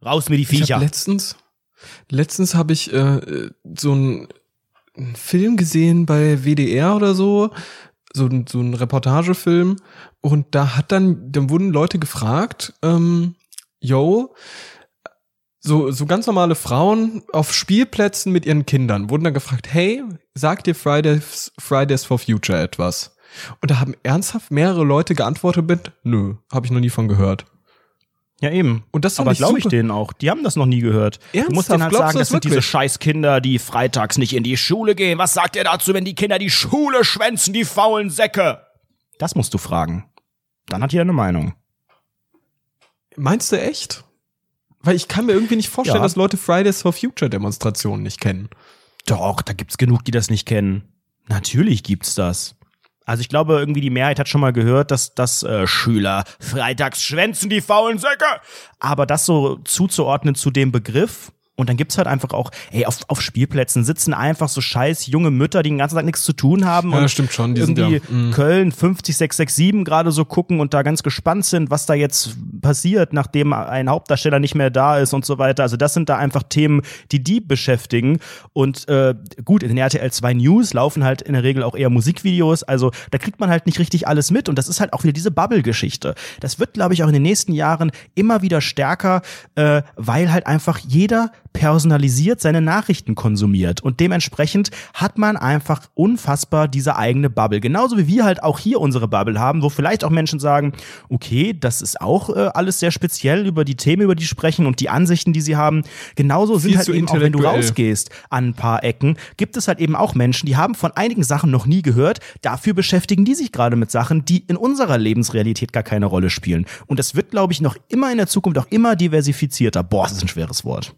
Raus mit die Viecher. Ich hab letztens, Letztens habe ich äh, so einen Film gesehen bei WDR oder so, so, so ein Reportagefilm. Und da hat dann, dann wurden Leute gefragt, ähm, yo, so, so ganz normale Frauen auf Spielplätzen mit ihren Kindern wurden dann gefragt, hey, sagt dir Fridays, Fridays for Future etwas? Und da haben ernsthaft mehrere Leute geantwortet mit, nö, habe ich noch nie von gehört. Ja, eben. Und das Aber glaube ich denen auch. Die haben das noch nie gehört. Ernsthaft? Du musst denen halt sagen, das, das sind diese Scheißkinder, die freitags nicht in die Schule gehen. Was sagt ihr dazu, wenn die Kinder die Schule schwänzen, die faulen Säcke? Das musst du fragen. Dann hat jeder eine Meinung. Meinst du echt? Weil ich kann mir irgendwie nicht vorstellen, ja. dass Leute Fridays for Future Demonstrationen nicht kennen. Doch, da gibt's genug, die das nicht kennen. Natürlich gibt's das. Also ich glaube, irgendwie die Mehrheit hat schon mal gehört, dass, dass äh, Schüler freitags schwänzen die faulen Säcke. Aber das so zuzuordnen zu dem Begriff, und dann gibt's halt einfach auch, ey, auf, auf Spielplätzen sitzen einfach so scheiß junge Mütter, die den ganzen Tag nichts zu tun haben. Ja, und das stimmt schon. Die irgendwie sind ja, mm. Köln 50667 gerade so gucken und da ganz gespannt sind, was da jetzt passiert, nachdem ein Hauptdarsteller nicht mehr da ist und so weiter. Also das sind da einfach Themen, die die beschäftigen. Und äh, gut, in den RTL 2 News laufen halt in der Regel auch eher Musikvideos. Also da kriegt man halt nicht richtig alles mit. Und das ist halt auch wieder diese Bubble-Geschichte. Das wird, glaube ich, auch in den nächsten Jahren immer wieder stärker, äh, weil halt einfach jeder personalisiert seine Nachrichten konsumiert. Und dementsprechend hat man einfach unfassbar diese eigene Bubble. Genauso wie wir halt auch hier unsere Bubble haben, wo vielleicht auch Menschen sagen, okay, das ist auch äh, alles sehr speziell über die Themen, über die sprechen und die Ansichten, die sie haben. Genauso sind halt eben auch, wenn du rausgehst an ein paar Ecken, gibt es halt eben auch Menschen, die haben von einigen Sachen noch nie gehört. Dafür beschäftigen die sich gerade mit Sachen, die in unserer Lebensrealität gar keine Rolle spielen. Und das wird, glaube ich, noch immer in der Zukunft auch immer diversifizierter. Boah, das ist ein schweres Wort.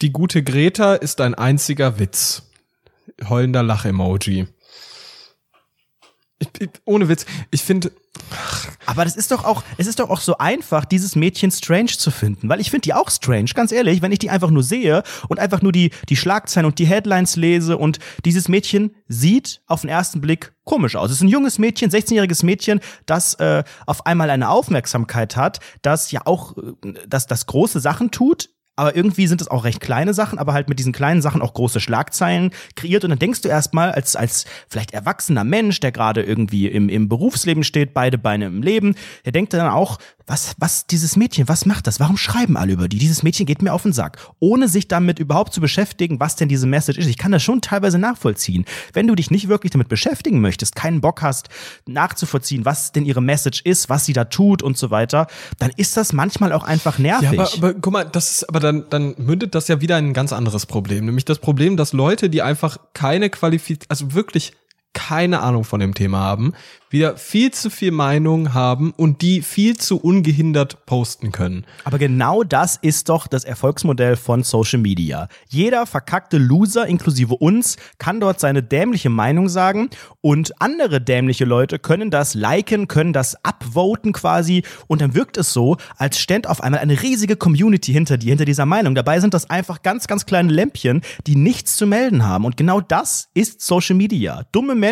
Die gute Greta ist ein einziger Witz. Heulender Lach-Emoji. Ich, ich, ohne Witz, ich finde, Aber das ist doch auch, es ist doch auch so einfach, dieses Mädchen strange zu finden, weil ich finde die auch strange, ganz ehrlich, wenn ich die einfach nur sehe und einfach nur die, die Schlagzeilen und die Headlines lese und dieses Mädchen sieht auf den ersten Blick komisch aus. Es ist ein junges Mädchen, 16-jähriges Mädchen, das äh, auf einmal eine Aufmerksamkeit hat, das ja auch, äh, das, das große Sachen tut, aber irgendwie sind es auch recht kleine Sachen, aber halt mit diesen kleinen Sachen auch große Schlagzeilen kreiert. Und dann denkst du erstmal als, als vielleicht erwachsener Mensch, der gerade irgendwie im, im Berufsleben steht, beide Beine im Leben, der denkt dann auch, was, was, dieses Mädchen, was macht das? Warum schreiben alle über die? Dieses Mädchen geht mir auf den Sack. Ohne sich damit überhaupt zu beschäftigen, was denn diese Message ist. Ich kann das schon teilweise nachvollziehen. Wenn du dich nicht wirklich damit beschäftigen möchtest, keinen Bock hast, nachzuvollziehen, was denn ihre Message ist, was sie da tut und so weiter, dann ist das manchmal auch einfach nervig. Ja, aber, aber guck mal, das ist, aber dann, dann mündet das ja wieder in ein ganz anderes Problem. Nämlich das Problem, dass Leute, die einfach keine Qualifizierung, also wirklich keine Ahnung von dem Thema haben, wieder viel zu viel Meinung haben und die viel zu ungehindert posten können. Aber genau das ist doch das Erfolgsmodell von Social Media. Jeder verkackte Loser, inklusive uns, kann dort seine dämliche Meinung sagen und andere dämliche Leute können das liken, können das upvoten quasi und dann wirkt es so, als stände auf einmal eine riesige Community hinter dir, hinter dieser Meinung. Dabei sind das einfach ganz, ganz kleine Lämpchen, die nichts zu melden haben. Und genau das ist Social Media. Dumme Menschen,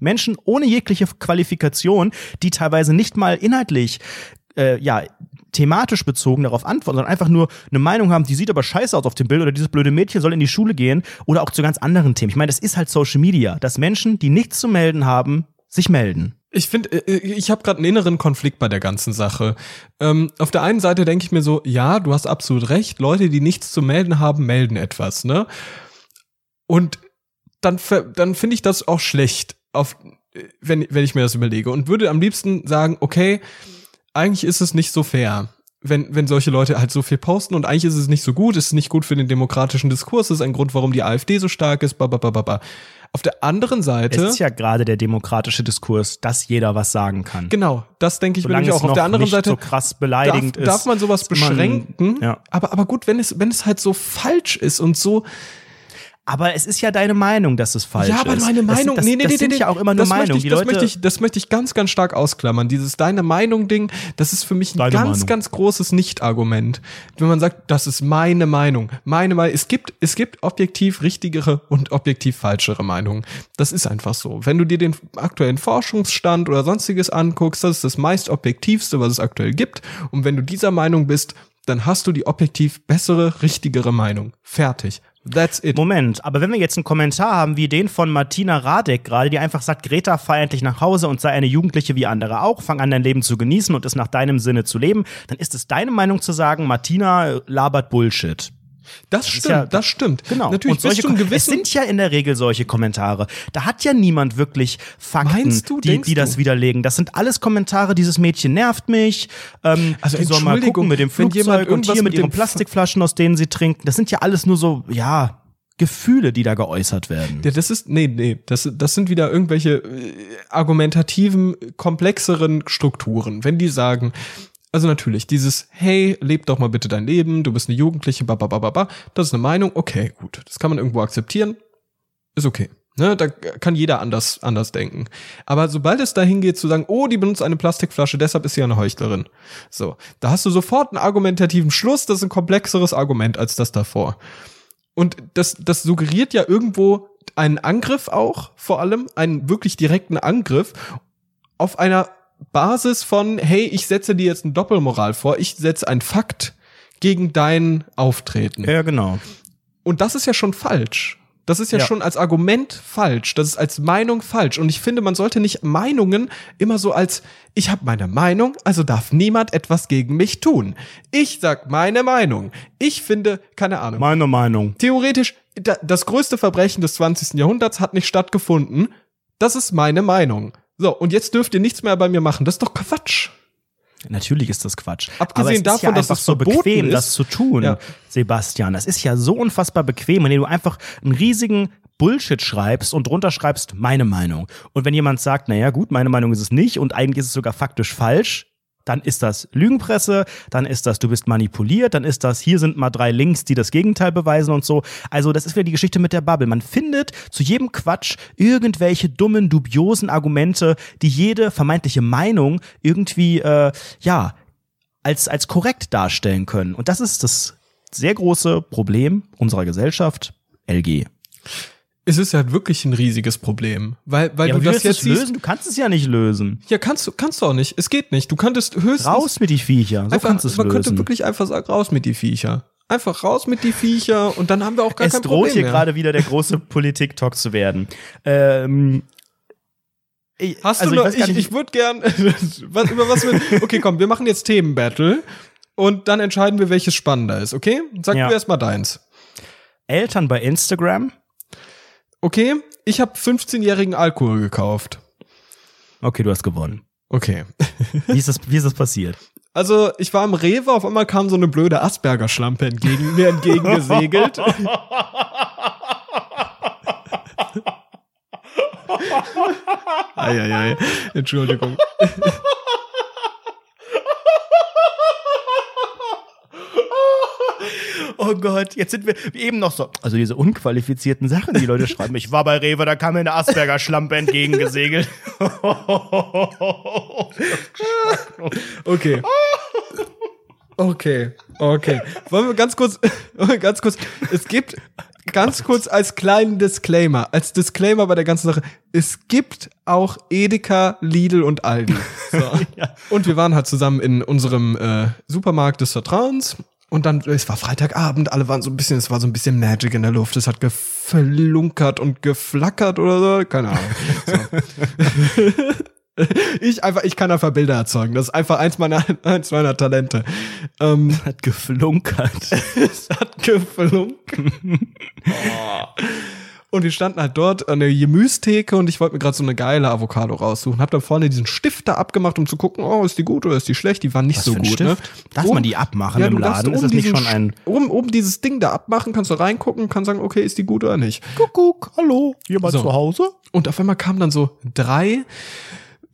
Menschen ohne jegliche Qualifikation, die teilweise nicht mal inhaltlich äh, ja, thematisch bezogen darauf antworten, sondern einfach nur eine Meinung haben, die sieht aber scheiße aus auf dem Bild oder dieses blöde Mädchen soll in die Schule gehen oder auch zu ganz anderen Themen. Ich meine, das ist halt Social Media, dass Menschen, die nichts zu melden haben, sich melden. Ich finde, äh, ich habe gerade einen inneren Konflikt bei der ganzen Sache. Ähm, auf der einen Seite denke ich mir so, ja, du hast absolut recht, Leute, die nichts zu melden haben, melden etwas, ne? Und dann, dann finde ich das auch schlecht, auf, äh, wenn, wenn ich mir das überlege. Und würde am liebsten sagen, okay, eigentlich ist es nicht so fair, wenn, wenn solche Leute halt so viel posten und eigentlich ist es nicht so gut, es ist nicht gut für den demokratischen Diskurs, es ist ein Grund, warum die AfD so stark ist, ba, ba, ba, ba, ba. Auf der anderen Es Seite. ist ja gerade der demokratische Diskurs, dass jeder was sagen kann. Genau, das denke ich mir Solange nämlich es auch. Auf der anderen Seite so krass beleidigend darf, ist. darf man sowas ist man- beschränken. ja. Aber, aber gut, wenn es, wenn es halt so falsch ist und so. Aber es ist ja deine Meinung, dass es falsch ist. ja, aber meine Das- Meinung, das, nee, nee, das nee, sind nee, ja auch immer nur das möchte Meinungen. Ich, Die das, Leute, möchte ich, das möchte ich ganz, ganz stark ausklammern. Dieses deine Meinung-Ding, das ist für mich ein Deine ganz, Meinung. ganz großes Nicht-Argument. Wenn man sagt, das ist meine Meinung. Meine Meinung. Es gibt, es gibt objektiv richtigere und objektiv falschere Meinungen. Das ist einfach so. Wenn du dir den aktuellen Forschungsstand oder sonstiges anguckst, das ist das meist objektivste, was es aktuell gibt. Und wenn du dieser Meinung bist, dann hast du die objektiv bessere, richtigere Meinung. Fertig. That's it. Moment, aber wenn wir jetzt einen Kommentar haben wie den von Martina Radek gerade, die einfach sagt, Greta fahr endlich nach Hause und sei eine Jugendliche wie andere auch, fang an dein Leben zu genießen und es nach deinem Sinne zu leben, dann ist es deine Meinung zu sagen, Martina labert Bullshit. Das stimmt, ja- das stimmt. Genau. Natürlich und solche bis Kom- es gewissen sind ja in der Regel solche Kommentare. Da hat ja niemand wirklich Fakten, du, die, die das widerlegen. Das sind alles Kommentare, dieses Mädchen nervt mich. Ähm, Also die soll mal gucken mit dem Flugzeug und hier mit mit ihren Plastikflaschen, aus denen sie trinken. Das sind ja alles nur so, ja, Gefühle, die da geäußert werden. Ja, das ist, nee, nee, das, das sind wieder irgendwelche äh, argumentativen, komplexeren Strukturen. Wenn die sagen, also natürlich, dieses, hey, leb doch mal bitte dein Leben, du bist eine Jugendliche, ba, ba, ba, ba, ba, das ist eine Meinung, okay, gut, das kann man irgendwo akzeptieren, ist okay. Ne, da kann jeder anders, anders denken. Aber sobald es dahin geht zu sagen, oh, die benutzt eine Plastikflasche, deshalb ist sie eine Heuchlerin. So, da hast du sofort einen argumentativen Schluss, das ist ein komplexeres Argument als das davor. Und das, das suggeriert ja irgendwo einen Angriff auch, vor allem einen wirklich direkten Angriff auf einer Basis von, hey, ich setze dir jetzt eine Doppelmoral vor, ich setze einen Fakt gegen dein Auftreten. ja, genau. Und das ist ja schon falsch. Das ist ja, Ja. schon als Argument falsch. Das ist als Meinung falsch. Und ich finde, man sollte nicht Meinungen immer so als, ich habe meine Meinung, also darf niemand etwas gegen mich tun. Ich sag meine Meinung. Ich finde, keine Ahnung. Meine Meinung. Theoretisch, da, das größte Verbrechen des 20. Jahrhunderts hat nicht stattgefunden. Das ist meine Meinung. So, und jetzt dürft ihr nichts mehr bei mir machen. Das ist doch Quatsch. Natürlich ist das Quatsch. Abgesehen Aber es ist davon, ja dass einfach es so bequem, ist. das zu tun, Ja. Sebastian. Das ist ja so unfassbar bequem, indem du einfach einen riesigen Bullshit schreibst und drunter schreibst meine Meinung. Und wenn jemand sagt, naja gut, meine Meinung ist es nicht und eigentlich ist es sogar faktisch falsch, dann ist das Lügenpresse, dann ist das, du bist manipuliert, dann ist das, hier sind mal drei Links, die das Gegenteil beweisen und so. Also das ist wieder die Geschichte mit der Bubble. Man findet zu jedem Quatsch irgendwelche dummen, dubiosen Argumente, die jede vermeintliche Meinung irgendwie, äh, ja, als, als korrekt darstellen können. Und das ist das sehr große Problem unserer Gesellschaft, LG. Es ist ja wirklich ein riesiges Problem. Weil, weil du wie das du jetzt es lösen? Du kannst es ja nicht lösen. Ja, kannst du, kannst du auch nicht. Es geht nicht. Du könntest höchstens. Raus mit die Viecher. So einfach, kannst du es man könnte wirklich einfach sagen, raus mit die Viecher. Einfach raus mit die Viecher und dann haben wir auch gar es kein droht Problem hier mehr. gerade wieder der große Politik-Talk zu werden. Ähm, ich, Hast also du noch, ich, nicht- ich würde gern, was, über was wir, okay, komm, wir machen jetzt Themenbattle und dann entscheiden wir, welches spannender ist, okay? Sag Ja. du erst mal deins. Eltern bei Instagram. Okay, ich habe 15-jährigen Alkohol gekauft. Okay, du hast gewonnen. Okay. Wie ist das, wie ist das passiert? Also, ich war im Rewe, auf einmal kam so eine blöde Asperger-Schlampe entgegen, mir entgegengesegelt. Eieiei, Entschuldigung. Oh Gott, jetzt sind wir eben noch so. Also diese unqualifizierten Sachen, die Leute schreiben. Ich war bei Rewe, da kam mir eine Asperger-Schlampe entgegengesegelt. Okay. Okay, okay. Wollen wir ganz kurz, ganz kurz, es gibt, ganz kurz als kleinen Disclaimer, als Disclaimer bei der ganzen Sache, es gibt auch Edeka, Lidl und Aldi. So. Und wir waren halt zusammen in unserem äh, Supermarkt des Vertrauens und dann, es war Freitagabend, alle waren so ein bisschen, es war so ein bisschen Magic in der Luft, es hat geflunkert und geflackert oder so, keine Ahnung. So. Ich einfach, ich kann einfach Bilder erzeugen. Das ist einfach eins meiner, eins meiner Talente. Ähm, Hat geflunkert. es hat geflunken. Und wir standen halt dort an der Gemüstheke und ich wollte mir gerade so eine geile Avocado raussuchen. Hab dann vorne diesen Stifter abgemacht, um zu gucken, oh, ist die gut oder ist die schlecht? Die waren nicht so für ein gut, Stift? ne? Darf Oben- man die abmachen Ja, im Laden? Ist oben das nicht schon ein Oben, oben dieses Ding da abmachen, kannst du reingucken, kannst sagen, okay, ist die gut oder nicht. Kuckuck, hallo, jemand So. zu Hause? Und auf einmal kamen dann so drei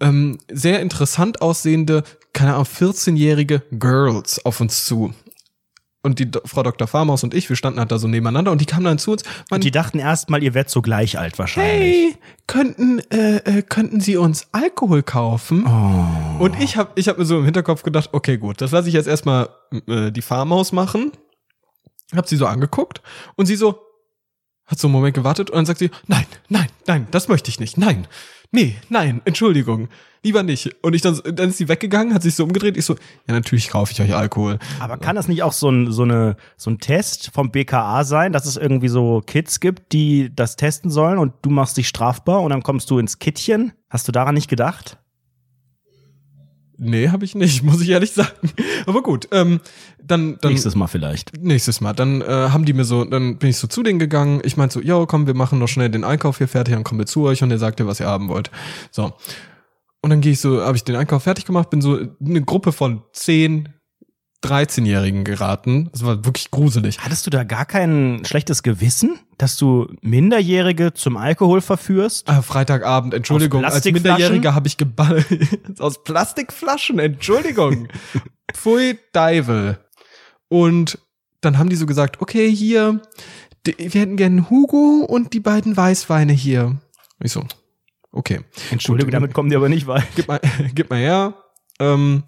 ähm, sehr interessant aussehende, keine Ahnung, 14-jährige Girls auf uns zu. Und die Frau Dr. Farmaus und ich, wir standen halt da so nebeneinander und die kamen dann zu uns. Man, Die dachten erstmal, ihr werdet so gleich alt wahrscheinlich. hey, könnten, äh, äh, könnten Sie uns Alkohol kaufen? Oh. Und ich habe ich hab mir so im Hinterkopf gedacht, okay, gut, das lasse ich jetzt erstmal äh, die Farmaus machen. Hab sie so angeguckt und sie so hat so einen Moment gewartet und dann sagt sie, nein, nein, nein, das möchte ich nicht, nein, nee, nein, Entschuldigung, lieber nicht. Und ich dann, dann ist sie weggegangen, hat sich so umgedreht, ich so, ja, natürlich kaufe ich euch Alkohol. Aber kann das nicht auch so ein, so, eine, so ein Test vom BKA sein, dass es irgendwie so Kids gibt, die das testen sollen und du machst dich strafbar und dann kommst du ins Kittchen? Hast du daran nicht gedacht? Nee, habe ich nicht, muss ich ehrlich sagen. Aber gut, ähm, dann, dann Nächstes Mal vielleicht. Nächstes Mal. Dann äh, haben die mir so, dann bin ich so zu denen gegangen. Ich meinte so, yo, komm, wir machen noch schnell den Einkauf hier fertig, dann kommen wir zu euch und ihr sagt ihr, was ihr haben wollt. So. Und dann gehe ich so, habe ich den Einkauf fertig gemacht, bin so in eine Gruppe von 10, 13-Jährigen geraten. Das war wirklich gruselig. Hattest du da gar kein schlechtes Gewissen, dass du Minderjährige zum Alkohol verführst? Ah, Freitagabend, Entschuldigung, als? Minderjähriger habe ich geballt. Aus Plastikflaschen, Entschuldigung. Pfui Deivel. Und dann haben die so gesagt, okay, hier, wir hätten gerne Hugo und die beiden Weißweine hier. Ich so, okay. Entschuldigung, Gut, damit kommen die aber nicht weit. Gib mal, gib mal her. Ähm,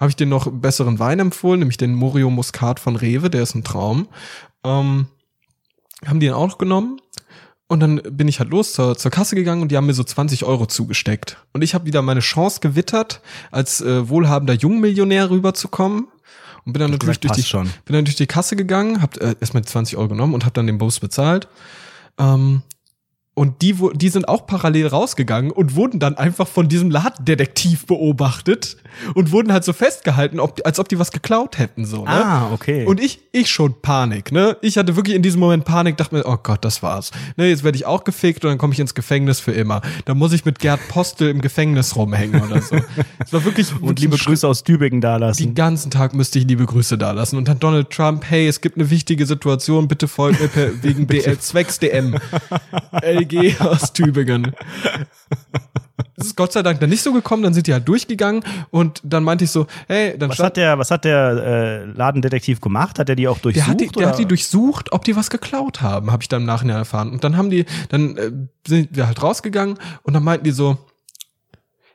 habe ich dir noch besseren Wein empfohlen, nämlich den Morio Muscat von Rewe, der ist ein Traum. Ähm, haben die den auch genommen und dann bin ich halt los zur, zur Kasse gegangen und die haben mir so 20 Euro zugesteckt. Und ich habe wieder meine Chance gewittert, als äh, wohlhabender Jungmillionär rüberzukommen. Und bin dann natürlich gesagt, durch die, schon. bin dann durch die Kasse gegangen, hab äh, erstmal die 20 Euro genommen und hab dann den Bus bezahlt. Ähm, und die, die sind auch parallel rausgegangen und wurden dann einfach von diesem Ladendetektiv beobachtet und wurden halt so festgehalten, ob, als ob die was geklaut hätten, so, ne? Ah, okay. Und ich, ich schon Panik, ne? Ich hatte wirklich in diesem Moment Panik, dachte mir, oh Gott, das war's. Ne, jetzt werde ich auch gefickt und dann komme ich ins Gefängnis für immer. Da muss ich mit Gerd Postel im Gefängnis rumhängen oder so. Es war wirklich, und liebe Grüße aus Tübingen da den ganzen Tag müsste ich liebe Grüße da lassen. Und dann Donald Trump, hey, es gibt eine wichtige Situation, bitte folgt mir per, wegen DL, zwecks DM. LG aus Tübingen. Das ist Gott sei Dank dann nicht so gekommen, dann sind die halt durchgegangen und dann meinte ich so, hey, dann Was hat der, was hat der äh, Ladendetektiv gemacht? Hat er die auch durchsucht? der hat, die, der hat die durchsucht, ob die was geklaut haben, habe ich dann im Nachhinein erfahren. Und dann haben die, dann äh, sind wir halt rausgegangen und dann meinten die so,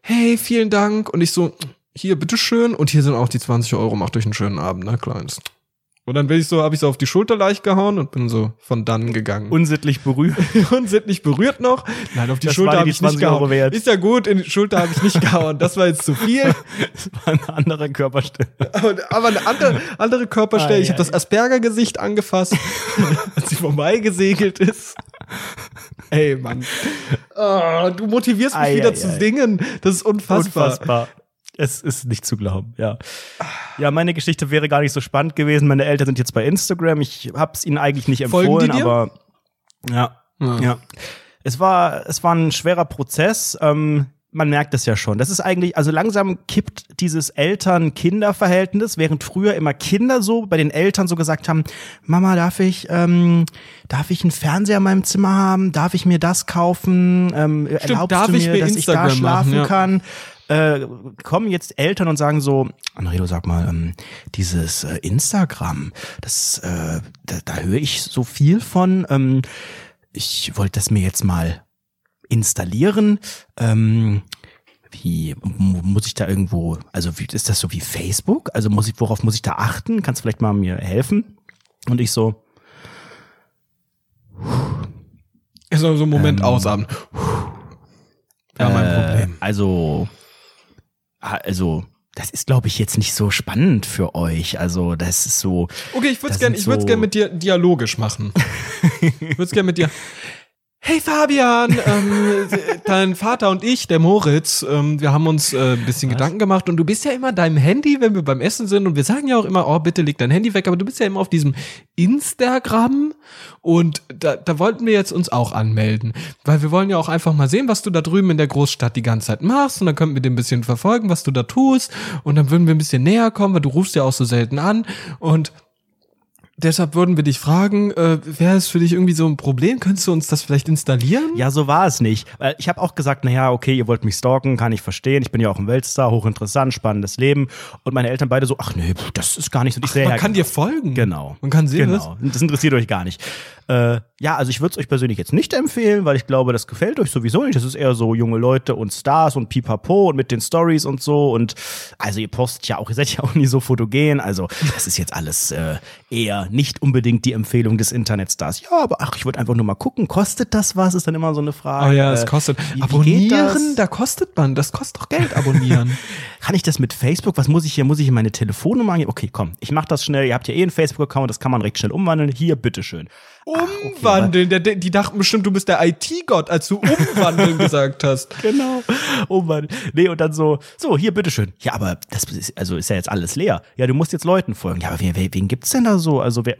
hey, vielen Dank. Und ich so, hier, bitteschön. Und hier sind auch die 20 Euro, macht euch einen schönen Abend, ne, Kleins. Und dann bin ich so, habe ich so auf die Schulter leicht gehauen und bin so von dann gegangen. Unsittlich berührt. nicht berührt noch. Nein, auf die Das Schulter habe ich nicht 20 Euro gehauen. Ist ja gut, in die Schulter habe ich nicht gehauen. Das war jetzt zu viel. Das war eine andere Körperstelle. Und, aber eine andere, andere Körperstelle. Ei, ich habe ei. das Asperger-Gesicht angefasst, als sie vorbeigesegelt ist. Ey, Mann. Ah, du motivierst mich Ei, wieder ei, zu singen. Das ist unfassbar. Unfassbar. Es ist nicht zu glauben, ja. Ja, meine Geschichte wäre gar nicht so spannend gewesen. Meine Eltern sind jetzt bei Instagram. Ich habe es ihnen eigentlich nicht empfohlen, aber ja, Ja. ja. Es war, es war ein schwerer Prozess. Ähm, man merkt es ja schon. Das ist eigentlich, also langsam kippt dieses Eltern-Kinder-Verhältnis, während früher immer Kinder so bei den Eltern so gesagt haben, Mama, darf ich, ähm, darf ich einen Fernseher in meinem Zimmer haben? Darf ich mir das kaufen? Ähm, erlaubst darf du ich mir, mir dass Instagram ich da schlafen machen, ja. kann? Äh, kommen jetzt Eltern und sagen so, Anredo, sag mal, ähm, dieses äh, Instagram, das, äh, da, da höre ich so viel von. Ähm, ich wollte das mir jetzt mal installieren. Ähm, wie muss ich da irgendwo, also wie, ist das so wie Facebook? Also muss ich, worauf muss ich da achten? Kannst du vielleicht mal mir helfen? Und ich so, Ist so ein Moment Ähm, ausatmen. Ja, mein äh, Problem. Also, also, das ist, glaube ich, jetzt nicht so spannend für euch. Also, das ist so. Okay, ich würde es gerne so- gern mit dir dialogisch machen. ich würde es gerne mit dir. Hey Fabian, ähm, dein Vater und ich, der Moritz, ähm, wir haben uns äh, ein bisschen Gedanken gemacht und du bist ja immer deinem Handy, wenn wir beim Essen sind und wir sagen ja auch immer, oh bitte leg dein Handy weg, aber du bist ja immer auf diesem Instagram und da, da wollten wir jetzt uns auch anmelden, weil wir wollen ja auch einfach mal sehen, was du da drüben in der Großstadt die ganze Zeit machst und dann könnten wir dir ein bisschen verfolgen, was du da tust und dann würden wir ein bisschen näher kommen, weil du rufst ja auch so selten an und Deshalb würden wir dich fragen, äh, wäre es für dich irgendwie so ein Problem? Könntest du uns das vielleicht installieren? Ja, so war es nicht. Weil ich habe auch gesagt, na ja, okay, ihr wollt mich stalken, kann ich verstehen. Ich bin ja auch ein Weltstar, hochinteressant, spannendes Leben. Und meine Eltern beide so, ach nee, das ist gar nicht so. Ja, Man kann dir folgen. Genau. Man kann sehen, Genau. Das interessiert euch gar nicht. Äh, ja, also ich würde es euch persönlich jetzt nicht empfehlen, weil ich glaube, das gefällt euch sowieso nicht. Das ist eher so junge Leute und Stars und Pipapo und mit den Stories und so. Und also ihr postet ja auch, ihr seid ja auch nie so fotogen. Also das ist jetzt alles äh, eher nicht unbedingt die Empfehlung des Internetstars. Ja, aber ach, ich würde einfach nur mal gucken. Kostet das was? Ist dann immer so eine Frage. Oh ja, es Äh, kostet. wie- wie abonnieren, das? da kostet man, das kostet doch Geld, abonnieren. Kann ich das mit Facebook? Was muss ich hier? Muss ich hier meine Telefonnummer angeben? Okay, komm, ich mach das schnell. Ihr habt ja eh einen Facebook-Account, das kann man recht schnell umwandeln. Hier, bitteschön. Umwandeln, der, der, die dachten bestimmt, du bist der IT-Gott, als du umwandeln gesagt hast. Genau. Oh Mann. Nee, und dann so, so, hier, bitteschön. Ja, aber das ist, also ist ja jetzt alles leer. Ja, du musst jetzt Leuten folgen. Ja, aber wer, wen gibt's denn da so? Also wer,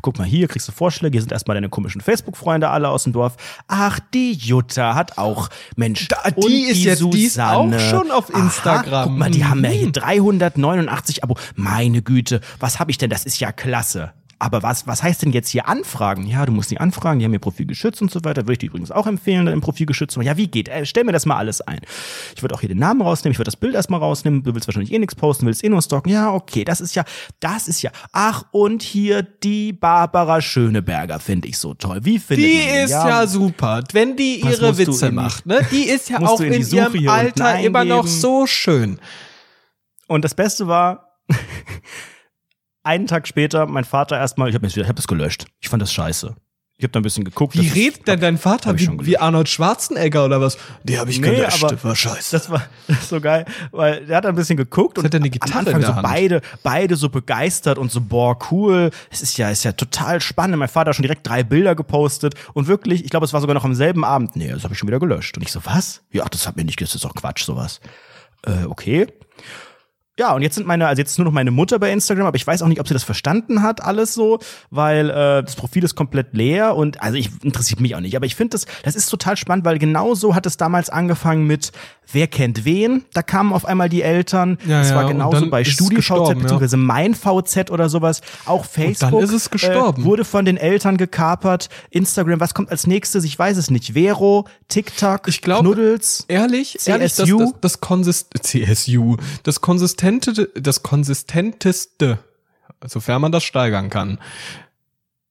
guck mal hier, kriegst du Vorschläge. Hier sind erstmal deine komischen Facebook-Freunde alle aus dem Dorf. Ach, die Jutta hat auch, Mensch. Da- die und ist jetzt- die ist Susanne. auch schon auf Aha, Instagram. guck mal, die haben ja Mhm. hier 389 Abo. Meine Güte, was habe ich denn? Das ist ja klasse. Aber was, was heißt denn jetzt hier anfragen? Ja, du musst die anfragen, die haben ihr Profil geschützt und so weiter. Würde ich dir übrigens auch empfehlen, im Profil geschützt. zu machen. Ja, wie geht? Äh, stell mir das mal alles ein. Ich würde auch hier den Namen rausnehmen, ich würde das Bild erstmal rausnehmen. Du willst wahrscheinlich eh nichts posten, willst eh nur stalken. Ja, okay, das ist ja, das ist ja. Ach, und hier die Barbara Schöneberger finde ich so toll. Wie findet Die man die? ist ja, super. Wenn die ihre Witze in macht, ne? Die ist ja auch in in, ihrem Alter immer noch so schön. Und das Beste war, einen Tag später, mein Vater erstmal, ich habe hab das gelöscht. Ich fand das scheiße. Ich habe da ein bisschen geguckt. Wie das redet denn dein Vater? Wie, wie Arnold Schwarzenegger oder was? Die habe ich Nee, gelöscht. aber war scheiße. Das war, das so geil, weil der hat ein bisschen geguckt und hat eine am Gitarre Anfang in der so Hand. beide, beide so begeistert und so boah cool. Es ist ja, ist ja total spannend. Mein Vater hat schon direkt drei Bilder gepostet und wirklich, ich glaube, es war sogar noch am selben Abend. Nee, das habe ich schon wieder gelöscht. Und ich so, was? Ja, das hat mir nicht, das ist doch Quatsch sowas. Äh, okay. Ja, und jetzt sind meine, also jetzt ist nur noch meine Mutter bei Instagram, aber ich weiß auch nicht, ob sie das verstanden hat, alles so, weil äh, das Profil ist komplett leer und also ich interessiert mich auch nicht, aber ich finde das, das ist total spannend, weil genau so hat es damals angefangen mit Wer kennt wen? Da kamen auf einmal die Eltern. Ja, das war und genauso dann bei StudiVZ gestorben, ja. beziehungsweise mein VZ oder sowas. Auch Facebook ist es gestorben. Äh, wurde von den Eltern gekapert. Instagram, was kommt als nächstes? Ich weiß es nicht. Vero, TikTok, Ich glaub, Knuddels. Ehrlich, ehrlich, das, CSU? das, das Konsist CSU, das konsistente, das konsistenteste, sofern man das steigern kann,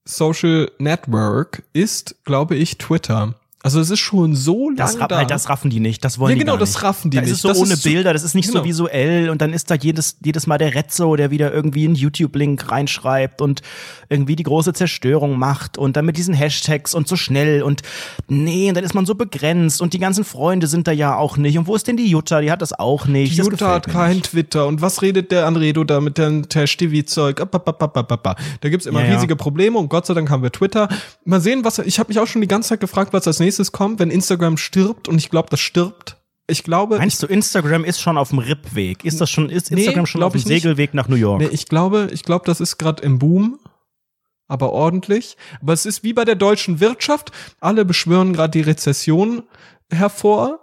Social Network ist, glaube ich, Twitter. Also es ist schon so lange Das, da. halt, das raffen die nicht, das wollen Ja, die genau, gar das nicht. raffen die das nicht. ist so Das ohne ist Bilder, das ist nicht genau. so visuell und dann ist da jedes, jedes Mal der Rezzo, der wieder irgendwie einen YouTube-Link reinschreibt und irgendwie die große Zerstörung macht und dann mit diesen Hashtags und so schnell und nee, und dann ist man so begrenzt und die ganzen Freunde sind da ja auch nicht und wo ist denn die Jutta, die hat das auch nicht. Das Jutta hat kein nicht. Twitter. Und was redet der Anredo da mit dem Tash-TV-Zeug? Da gibt's immer Ja, ja. riesige Probleme und Gott sei Dank haben wir Twitter. Mal sehen, was. Ich habe mich auch schon die ganze Zeit gefragt, was als nächstes kommt, wenn Instagram stirbt. Und ich glaube, das stirbt. Ich glaube. Meinst du, Instagram ist schon auf dem Rippweg? Ist das schon, ist Nee, Instagram schon glaub auf dem. Segelweg nach New York? Nee, ich glaube, ich glaube, das ist gerade im Boom. Aber ordentlich. Aber es ist wie bei der deutschen Wirtschaft. Alle beschwören gerade die Rezession hervor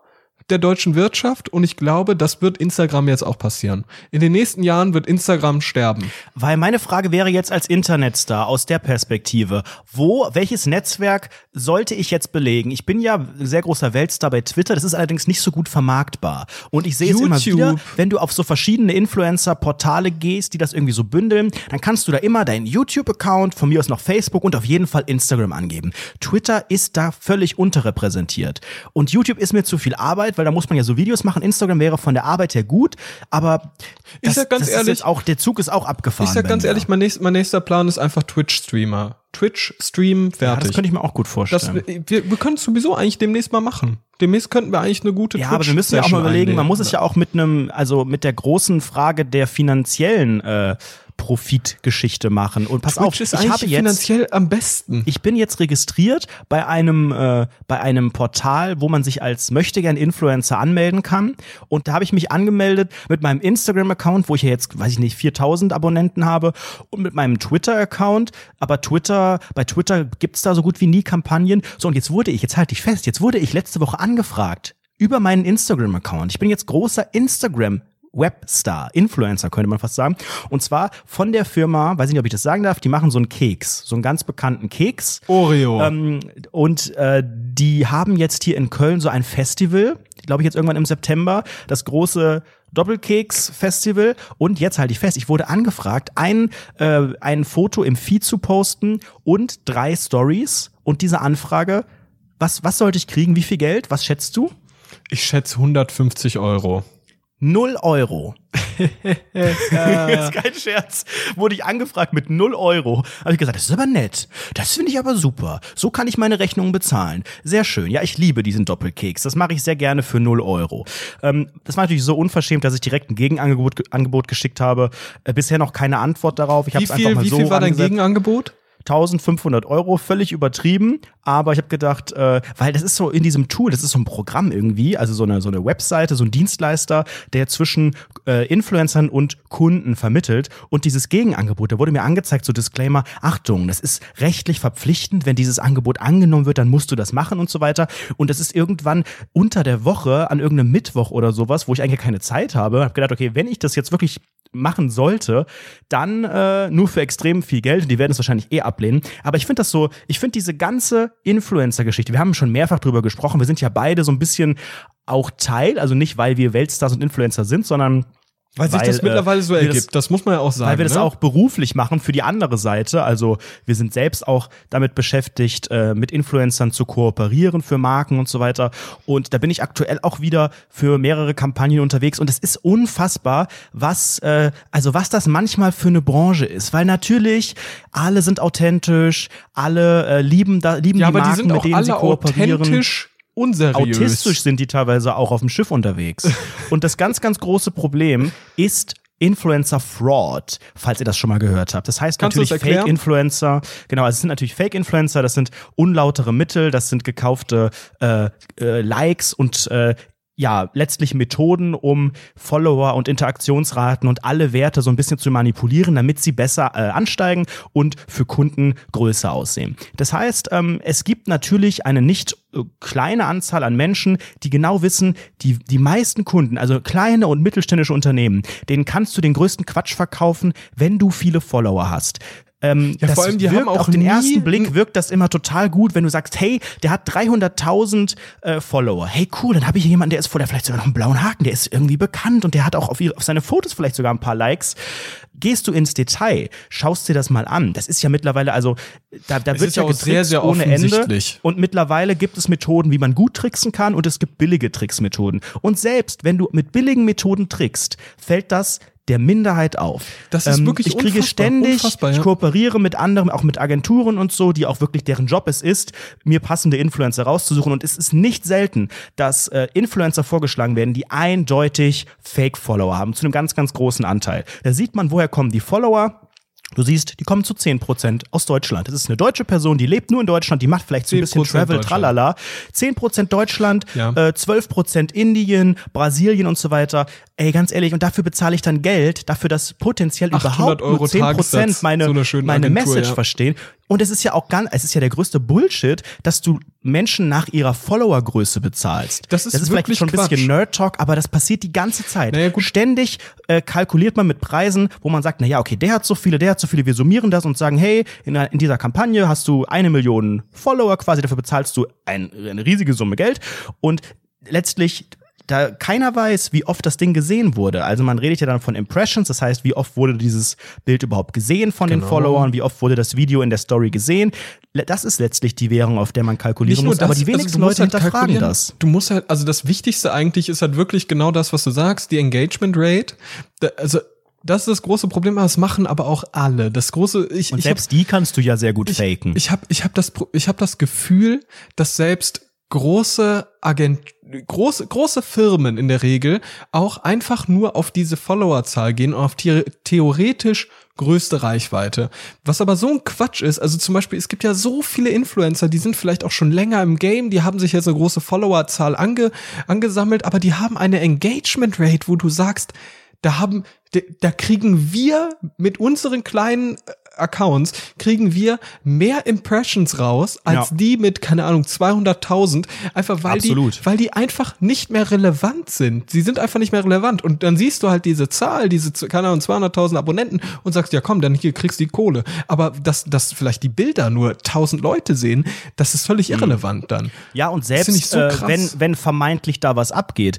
der deutschen Wirtschaft und ich glaube, das wird Instagram jetzt auch passieren. In den nächsten Jahren wird Instagram sterben. Weil meine Frage wäre jetzt als Internetstar aus der Perspektive, wo, welches Netzwerk sollte ich jetzt belegen? Ich bin ja sehr großer Weltstar bei Twitter, das ist allerdings nicht so gut vermarktbar. Und ich sehe es immer wieder, wenn du auf so verschiedene Influencer-Portale gehst, die das irgendwie so bündeln, dann kannst du da immer deinen YouTube-Account, von mir aus noch Facebook und auf jeden Fall Instagram angeben. Twitter ist da völlig unterrepräsentiert. Und YouTube ist mir zu viel Arbeit, weil da muss man ja so Videos machen. Instagram wäre von der Arbeit her gut, aber Ich das, sag ganz das ehrlich- auch, der Zug ist auch abgefahren. Ich sag ganz ehrlich, mein, nächst, mein nächster Plan ist einfach Twitch-Streamer. Twitch-Stream, Ja, fertig. das könnte ich mir auch gut Das, vorstellen. wir, wir können es sowieso eigentlich demnächst mal machen. Demnächst könnten wir eigentlich eine gute ja, aber wir müssen ja auch mal überlegen, man muss es ja auch mit einem, also mit der großen Frage der finanziellen äh, Profitgeschichte machen. Und pass Twitch auf, ist ich eigentlich habe jetzt finanziell am besten. ich bin jetzt registriert bei einem äh, bei einem Portal, wo man sich als möchtegern Influencer anmelden kann und da habe ich mich angemeldet mit meinem Instagram Account, wo ich ja jetzt weiß ich nicht 4000 Abonnenten habe und mit meinem Twitter Account, aber Twitter bei Twitter gibt's da so gut wie nie Kampagnen. So und jetzt wurde ich, jetzt halte ich fest, jetzt wurde ich letzte Woche angefragt über meinen Instagram Account. Ich bin jetzt großer Instagram Webstar, Influencer könnte man fast sagen. Und zwar von der Firma, weiß ich nicht, ob ich das sagen darf, die machen so einen Keks, so einen ganz bekannten Keks. Oreo. Ähm, und äh, die haben jetzt hier in Köln so ein Festival, glaube ich jetzt irgendwann im September, das große Doppelkeks-Festival. Und jetzt halte ich fest, ich wurde angefragt, ein, äh, ein Foto im Feed zu posten und drei Stories. Und diese Anfrage, was, was sollte ich kriegen? Wie viel Geld? Was schätzt du? ich schätze 150 Euro. Null Euro. das ist kein Scherz. Wurde ich angefragt mit null Euro. Habe ich gesagt, das ist aber nett. Das finde ich aber super. So kann ich meine Rechnungen bezahlen. Sehr schön. Ja, ich liebe diesen Doppelkeks. Das mache ich sehr gerne für null Euro. Ähm, das war natürlich so unverschämt, dass ich direkt ein Gegenangebot ge- Angebot geschickt habe. Äh, bisher noch keine Antwort darauf. Ich habe Wie es einfach viel, mal wie so viel war dein angesetzt. Gegenangebot? 1500 Euro, völlig übertrieben. Aber ich habe gedacht, äh, weil das ist so in diesem Tool, das ist so ein Programm irgendwie, also so eine, so eine Webseite, so ein Dienstleister, der zwischen äh, Influencern und Kunden vermittelt. Und dieses Gegenangebot, da wurde mir angezeigt, so Disclaimer, Achtung, das ist rechtlich verpflichtend, wenn dieses Angebot angenommen wird, dann musst du das machen und so weiter. Und das ist irgendwann unter der Woche, an irgendeinem Mittwoch oder sowas, wo ich eigentlich keine Zeit habe, habe gedacht, okay, wenn ich das jetzt wirklich machen sollte, dann äh, nur für extrem viel Geld. Und die werden es wahrscheinlich eh ablehnen. Aber ich finde das so, ich finde diese ganze Influencer-Geschichte, wir haben schon mehrfach drüber gesprochen, wir sind ja beide so ein bisschen auch Teil, also nicht, weil wir Weltstars und Influencer sind, sondern Weil sich das mittlerweile so ergibt, das, das, muss man ja auch sagen. weil wir das ne? auch beruflich machen für die andere Seite. Also wir sind selbst auch damit beschäftigt, äh, mit Influencern zu kooperieren für Marken und so weiter. Und da bin ich aktuell auch wieder für mehrere Kampagnen unterwegs. Und es ist unfassbar, was äh, also was das manchmal für eine Branche ist. Weil natürlich alle sind authentisch, alle äh, lieben da lieben ja, die aber Marken, die sind mit denen sie alle kooperieren authentisch unseriös. autistisch sind die teilweise auch auf dem Schiff unterwegs. Und das ganz, ganz große Problem ist Influencer Fraud, falls ihr das schon mal gehört habt. Das heißt Kannst natürlich? Fake Influencer. Genau, also es sind natürlich Fake Influencer, das sind unlautere Mittel, das sind gekaufte äh, äh, Likes und äh, ja, letztlich Methoden, um Follower und Interaktionsraten und alle Werte so ein bisschen zu manipulieren, damit sie besser äh, ansteigen und für Kunden größer aussehen. Das heißt, ähm, es gibt natürlich eine nicht äh, kleine Anzahl an Menschen, die genau wissen, die, die meisten Kunden, also kleine und mittelständische Unternehmen, denen kannst du den größten Quatsch verkaufen, wenn du viele Follower hast. Ähm, Ja, das vor allem, die wirkt haben auch auf den ersten Blick wirkt das immer total gut, wenn du sagst, hey, der hat 300.000 äh, Follower. Hey, cool, dann habe ich hier jemanden, der ist vor, der vielleicht sogar noch einen blauen Haken, der ist irgendwie bekannt und der hat auch auf, auf seine Fotos vielleicht sogar ein paar Likes. Gehst du ins Detail, schaust dir das mal an. Das ist ja mittlerweile, also da, da Es wird ja auch sehr, sehr ohne Ende. Und mittlerweile gibt es Methoden, wie man gut tricksen kann und es gibt billige Tricksmethoden. Und selbst wenn du mit billigen Methoden trickst, fällt das der Minderheit auf. Ähm, Das ist wirklich Ich kriege unfassbar, ständig, unfassbar, ja. ich kooperiere mit anderen, auch mit Agenturen und so, die auch wirklich deren Job es ist, mir passende Influencer rauszusuchen. Und es ist nicht selten, dass äh, Influencer vorgeschlagen werden, die eindeutig Fake-Follower haben, zu einem ganz, ganz großen Anteil. Da sieht man, woher kommen die Follower. Du siehst, die kommen zu 10% aus Deutschland. Das ist eine deutsche Person, die lebt nur in Deutschland, die macht vielleicht so ein bisschen 10% Travel, tralala. 10% Deutschland, Ja. äh, 12% Indien, Brasilien und so weiter. Ey, ganz ehrlich, und dafür bezahle ich dann Geld, dafür, dass potenziell 800 überhaupt Euro nur 10% Tagessatz, meine, so meine Agentur, Message ja. verstehen. Und es ist ja auch ganz, es ist ja der größte Bullshit, dass du Menschen nach ihrer Followergröße bezahlst. Das ist vielleicht wirklich schon ein bisschen. Nerd-Talk, aber das passiert die ganze Zeit. Naja, gut. Ständig äh, kalkuliert man mit Preisen, wo man sagt, na ja, okay, der hat so viele, der hat so viele, wir summieren das und sagen, hey, in, in dieser Kampagne hast du eine Million Follower quasi, dafür bezahlst du ein, eine riesige Summe Geld und letztlich da keiner weiß, wie oft das Ding gesehen wurde. Also man redet ja dann von Impressions, das heißt, wie oft wurde dieses Bild überhaupt gesehen von den Genau. Followern, wie oft wurde das Video in der Story gesehen. Das ist letztlich die Währung, auf der man kalkulieren muss, aber die wenigsten also du musst Leute halt hinterfragen das. Du musst halt, also das Wichtigste eigentlich ist halt wirklich genau das, was du sagst, die Engagement Rate. Also das ist das große Problem, das machen aber auch alle. Das große, ich, Und ich hab- selbst die kannst du ja sehr gut faken. Ich habe ich hab das, ich hab das Gefühl, dass selbst große Agent, große, große Firmen in der Regel auch einfach nur auf diese Followerzahl gehen und auf the theoretisch größte Reichweite. Was aber so ein Quatsch ist, also zum Beispiel, es gibt ja so viele Influencer, die sind vielleicht auch schon länger im Game, die haben sich jetzt eine große Followerzahl ange, angesammelt, aber die haben eine Engagement Rate, wo du sagst, da haben, da- kriegen wir mit unseren kleinen äh, Accounts kriegen wir mehr Impressions raus als Ja. die mit keine Ahnung 200.000 einfach weil Absolut. die weil die einfach nicht mehr relevant sind. Sie sind einfach nicht mehr relevant und dann siehst du halt diese Zahl, diese keine Ahnung 200.000 Abonnenten und sagst ja komm, dann hier kriegst du die Kohle. Aber dass dass vielleicht die Bilder nur 1000 Leute sehen, das ist völlig irrelevant dann. Ja, und Das selbst so äh, wenn, wenn vermeintlich da was abgeht,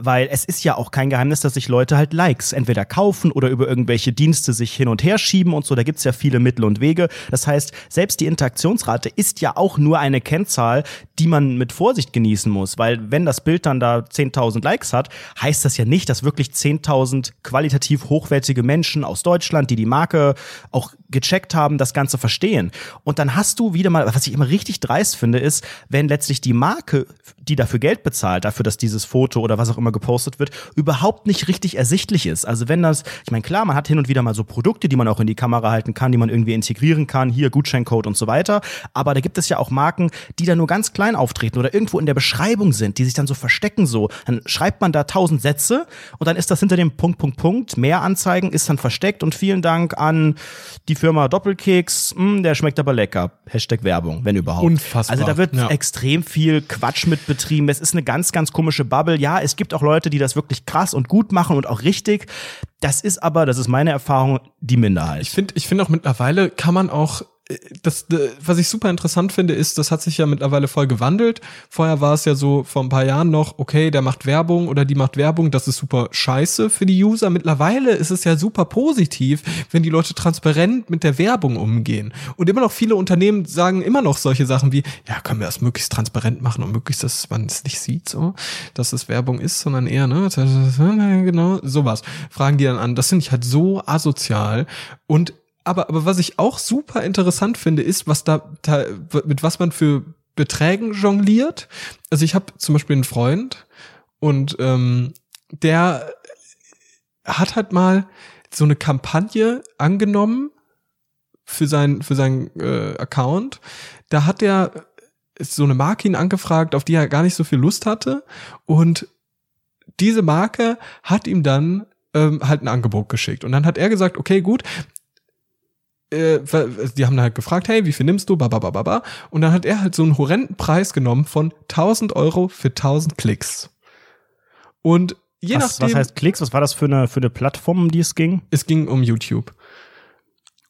weil es ist ja auch kein Geheimnis, dass sich Leute halt Likes entweder kaufen oder über irgendwelche Dienste sich hin und her schieben und so. Da gibt's ja viele Mittel und Wege. Das heißt, selbst die Interaktionsrate ist ja auch nur eine Kennzahl, die man mit Vorsicht genießen muss. Weil wenn das Bild dann da 10.000 Likes hat, heißt das ja nicht, dass wirklich 10.000 qualitativ hochwertige Menschen aus Deutschland, die die Marke auch gecheckt haben, das Ganze verstehen. Und dann hast du wieder mal, was ich immer richtig dreist finde, ist, wenn letztlich die Marke, die dafür Geld bezahlt, dafür, dass dieses Foto oder was auch immer gepostet wird, überhaupt nicht richtig ersichtlich ist. Also wenn das, ich meine, klar, man hat hin und wieder mal so Produkte, die man auch in die Kamera halten kann, die man irgendwie integrieren kann, hier Gutscheincode und so weiter. Aber da gibt es ja auch Marken, die da nur ganz klein auftreten oder irgendwo in der Beschreibung sind, die sich dann so verstecken so. Dann schreibt man da tausend Sätze und dann ist das hinter dem Punkt, Punkt, Punkt, mehr Anzeigen ist dann versteckt und vielen Dank an die Firma Doppelkeks, hm, der schmeckt aber lecker. Hashtag Werbung, wenn überhaupt. Unfassbar, Also da wird ja. extrem viel Quatsch mit betrieben. Es ist eine ganz, ganz komische Bubble. Ja, es gibt auch Leute, die das wirklich krass und gut machen und auch richtig. Das ist aber, das ist meine Erfahrung, die Minderheit. Ich finde, ich finde auch mittlerweile kann man auch das, äh, was ich super interessant finde, ist, das hat sich ja mittlerweile voll gewandelt. Vorher war es ja so vor ein paar Jahren noch, okay, der macht Werbung oder die macht Werbung, das ist super scheiße für die User. Mittlerweile ist es ja super positiv, wenn die Leute transparent mit der Werbung umgehen. Und immer noch viele Unternehmen sagen immer noch solche Sachen wie, ja, können wir das möglichst transparent machen und möglichst, dass man es nicht sieht, so, dass es Werbung ist, sondern eher, ne, genau, sowas. Fragen die dann an. Das finde ich halt so asozial und aber, aber was ich auch super interessant finde, ist, was da, da mit was man für Beträgen jongliert. Also ich habe zum Beispiel einen Freund und ähm, der hat halt mal so eine Kampagne angenommen für sein für sein äh, Account. Da hat er so eine Marke ihn angefragt, auf die er gar nicht so viel Lust hatte und diese Marke hat ihm dann ähm, halt ein Angebot geschickt und dann hat er gesagt, okay, gut, äh, die haben halt gefragt, hey, wie viel nimmst du? Bababababa. Und dann hat er halt so einen horrenden Preis genommen von 1000 Euro für 1000 Klicks. Und je was, nachdem. Was heißt Klicks? Was war das für eine, für eine Plattform, um die es ging? Es ging um YouTube.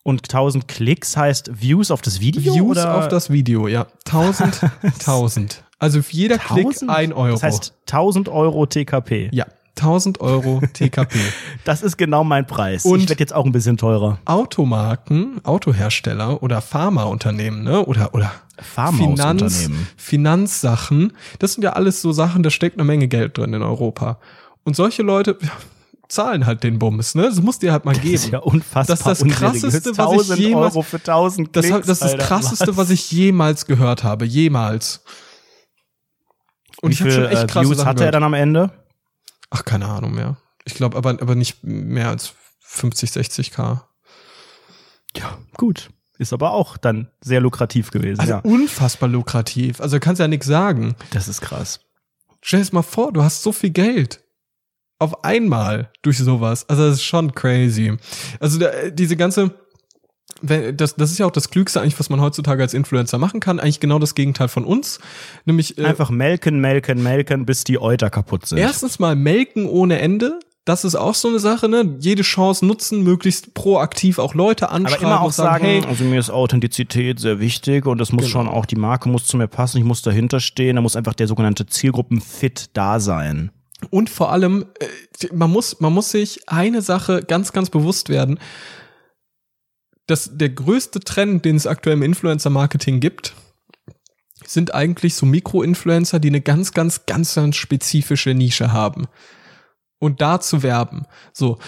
Und 1000 Klicks heißt Views auf das Video? Views oder? auf das Video, ja. 1000, 1000. Also für jeder 1000? Klick ein Euro. Das heißt 1000 Euro TKP. Ja. 1000 Euro TKP. Das ist genau mein Preis. Und ich werde jetzt auch ein bisschen teurer. Automarken, Autohersteller oder Pharmaunternehmen, ne? Oder, oder Finanz, Finanzsachen. Das sind ja alles so Sachen, da steckt eine Menge Geld drin in Europa. Und solche Leute, ja, zahlen halt den Bums, ne? Das muss dir halt mal geben. Das ist ja unfassbar. Das ist das krasseste, was ich jemals, Euro für 1000 Klicks, das, das ist das krasseste, was? was? ich jemals gehört habe, jemals. Und Wie ich habe schon echt äh, krasse Views Sachen hatte er dann am Ende? Ach, keine Ahnung mehr. Ich glaube aber, aber nicht mehr als 50, 60 K. Ja, gut. Ist aber auch dann sehr lukrativ gewesen. Also ja. unfassbar lukrativ. Also kannst ja nichts sagen. Das ist krass. Stell dir mal vor, du hast so viel Geld. Auf einmal durch sowas. Also das ist schon crazy. Also da, diese ganze, das, das ist ja auch das Klügste eigentlich, was man heutzutage als Influencer machen kann. Eigentlich genau das Gegenteil von uns. Nämlich äh, einfach melken, melken, melken, bis die Euter kaputt sind. Erstens mal melken ohne Ende. Das ist auch so eine Sache, ne? Jede Chance nutzen, möglichst proaktiv auch Leute anschreiben. Aber immer auch sagen, hey, also mir ist Authentizität sehr wichtig und es muss genau. schon auch, die Marke muss zu mir passen, ich muss dahinter stehen, da muss einfach der sogenannte Zielgruppenfit da sein. Und vor allem, äh, man muss, man muss sich eine Sache ganz, ganz bewusst werden dass der größte Trend, den es aktuell im Influencer-Marketing gibt, sind eigentlich so Mikro-Influencer, die eine ganz, ganz, ganz, ganz spezifische Nische haben. Und da zu werben. So.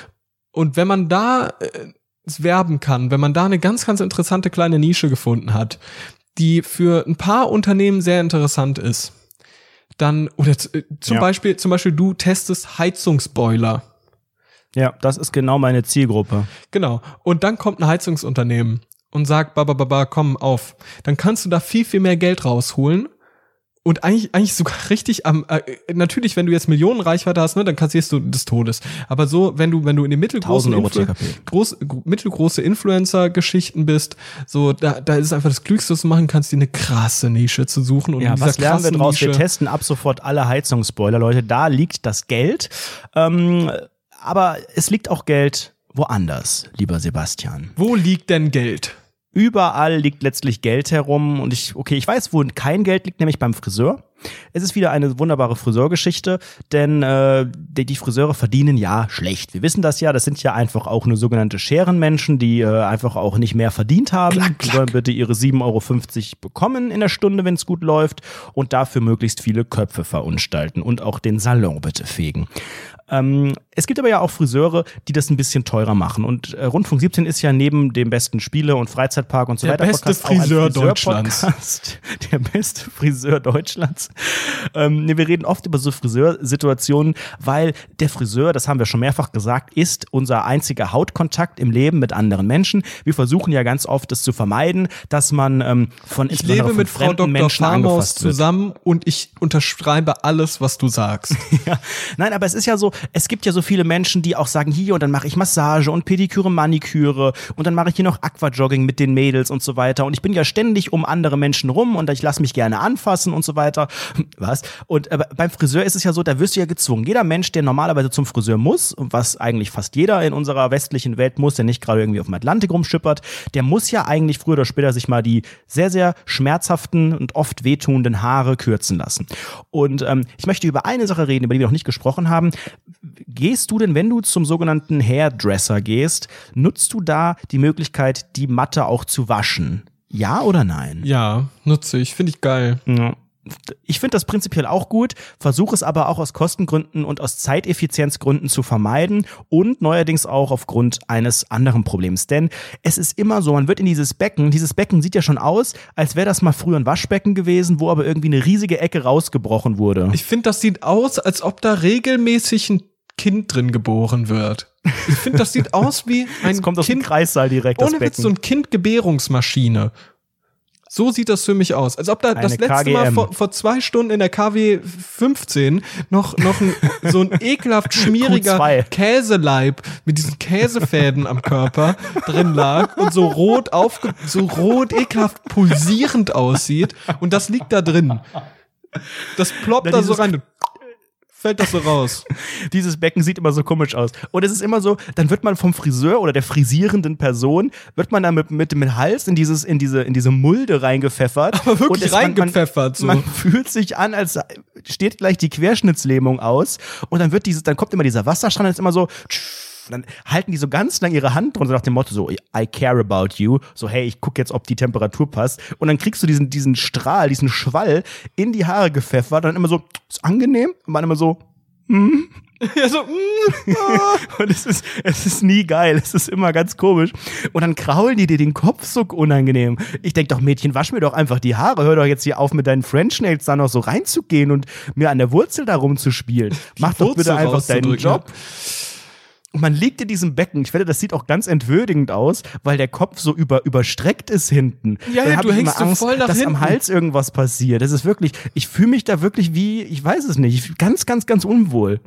Und wenn man da äh, werben kann, wenn man da eine ganz, ganz interessante kleine Nische gefunden hat, die für ein paar Unternehmen sehr interessant ist, dann, oder äh, zum ja. Beispiel, zum Beispiel du testest Heizungsboiler ja, das ist genau meine Zielgruppe. Genau. Und dann kommt ein Heizungsunternehmen und sagt, baba, baba, komm auf. Dann kannst du da viel, viel mehr Geld rausholen. Und eigentlich, eigentlich sogar richtig am, äh, natürlich, wenn du jetzt Millionen Reichweite hast, ne, dann kassierst du des Todes. Aber so, wenn du, wenn du in den mittelgroßen, Influ groß, mittelgroße Influencer-Geschichten bist, so, da, da ist es einfach das Klügste, was du machen kannst, dir eine krasse Nische zu suchen. Und ja, was lernen wir draus? Nische wir testen ab sofort alle Heizungsspoiler, Leute. Da liegt das Geld. Ähm, aber es liegt auch Geld woanders, lieber Sebastian. Wo liegt denn Geld? Überall liegt letztlich Geld herum und ich, okay, ich weiß, wo kein Geld liegt, nämlich beim Friseur. Es ist wieder eine wunderbare Friseurgeschichte, denn äh, die, die Friseure verdienen ja schlecht. Wir wissen das ja, das sind ja einfach auch nur sogenannte Scherenmenschen, die äh, einfach auch nicht mehr verdient haben. Klack, klack. Die sollen bitte ihre 7,50 Euro bekommen in der Stunde, wenn es gut läuft und dafür möglichst viele Köpfe verunstalten und auch den Salon bitte fegen. Ähm, es gibt aber ja auch Friseure, die das ein bisschen teurer machen. Und äh, Rundfunk 17 ist ja neben dem besten Spiele- und Freizeitpark und so der weiter beste Podcast Friseur Deutschlands. Der beste Friseur Deutschlands. Ähm, nee, wir reden oft über so Friseursituationen, weil der Friseur, das haben wir schon mehrfach gesagt, ist unser einziger Hautkontakt im Leben mit anderen Menschen. Wir versuchen ja ganz oft, es zu vermeiden, dass man ähm, von Ich lebe mit Frau Dr. Menschen Farmaus zusammen und ich unterschreibe alles, was du sagst. ja. Nein, aber es ist ja so, es gibt ja so viele Menschen, die auch sagen, hier und dann mache ich Massage und Pediküre, Maniküre und dann mache ich hier noch Aquajogging mit den Mädels und so weiter. Und ich bin ja ständig um andere Menschen rum und ich lasse mich gerne anfassen und so weiter. Was? Und äh, beim Friseur ist es ja so, da wirst du ja gezwungen. Jeder Mensch, der normalerweise zum Friseur muss, was eigentlich fast jeder in unserer westlichen Welt muss, der nicht gerade irgendwie auf dem Atlantik rumschippert, der muss ja eigentlich früher oder später sich mal die sehr, sehr schmerzhaften und oft wehtuenden Haare kürzen lassen. Und ähm, ich möchte über eine Sache reden, über die wir noch nicht gesprochen haben. Gehst du denn, wenn du zum sogenannten Hairdresser gehst, nutzt du da die Möglichkeit, die Matte auch zu waschen? Ja oder nein? Ja, nutze ich. Finde ich geil. Ja. Ich finde das prinzipiell auch gut, versuche es aber auch aus Kostengründen und aus Zeiteffizienzgründen zu vermeiden und neuerdings auch aufgrund eines anderen Problems. Denn es ist immer so, man wird in dieses Becken, dieses Becken sieht ja schon aus, als wäre das mal früher ein Waschbecken gewesen, wo aber irgendwie eine riesige Ecke rausgebrochen wurde. Ich finde, das sieht aus, als ob da regelmäßig ein Kind drin geboren wird. Ich finde, das sieht aus wie ein Es kommt aus dem Kind, Kreissaal direkt, das ohne Witz, so ein Kindgebärungsmaschine. So sieht das für mich aus. Als ob da das Eine letzte Mal KGM. vor, vor zwei Stunden in der KW 15 noch, noch ein, so ein ekelhaft schmieriger Q2. Käseleib mit diesen Käsefäden am Körper drin lag und so rot aufge, so rot ekelhaft pulsierend aussieht. Und das liegt da drin. Das ploppt da so rein. Fällt das so raus. Dieses Becken sieht immer so komisch aus. Und es ist immer so, dann wird man vom Friseur oder der frisierenden Person, wird man dann mit, mit dem Hals in dieses, in diese, in diese Mulde reingepfeffert. Aber wirklich Und es- man- reingepfeffert, so. Man, man fühlt sich an, als steht gleich die Querschnittslähmung aus. Und dann wird dieses, dann kommt immer dieser Wasserstrahl und ist immer so, dann halten die so ganz lang ihre Hand drunter nach dem Motto so, I care about you. So, hey, ich guck jetzt, ob die Temperatur passt. Und dann kriegst du diesen, diesen Strahl, diesen Schwall in die Haare gepfeffert. Dann immer so, ist angenehm. Und man immer so, Ja, so, mm, ah. und es ist, es ist nie geil. Es ist immer ganz komisch. Und dann kraulen die dir den Kopf so unangenehm. Ich denk doch, Mädchen, wasch mir doch einfach die Haare. Hör doch jetzt hier auf, mit deinen French Nails da noch so reinzugehen und mir an der Wurzel da rumzuspielen. Mach doch bitte einfach deinen Job. Und man liegt in diesem Becken. Ich finde, das sieht auch ganz entwürdigend aus, weil der Kopf so über, überstreckt ist hinten. Ja, ja, du hängst immer so Angst, voll nach dass hinten. am Hals irgendwas passiert. Das ist wirklich, ich fühle mich da wirklich wie, ich weiß es nicht, ich- ganz, ganz, ganz unwohl.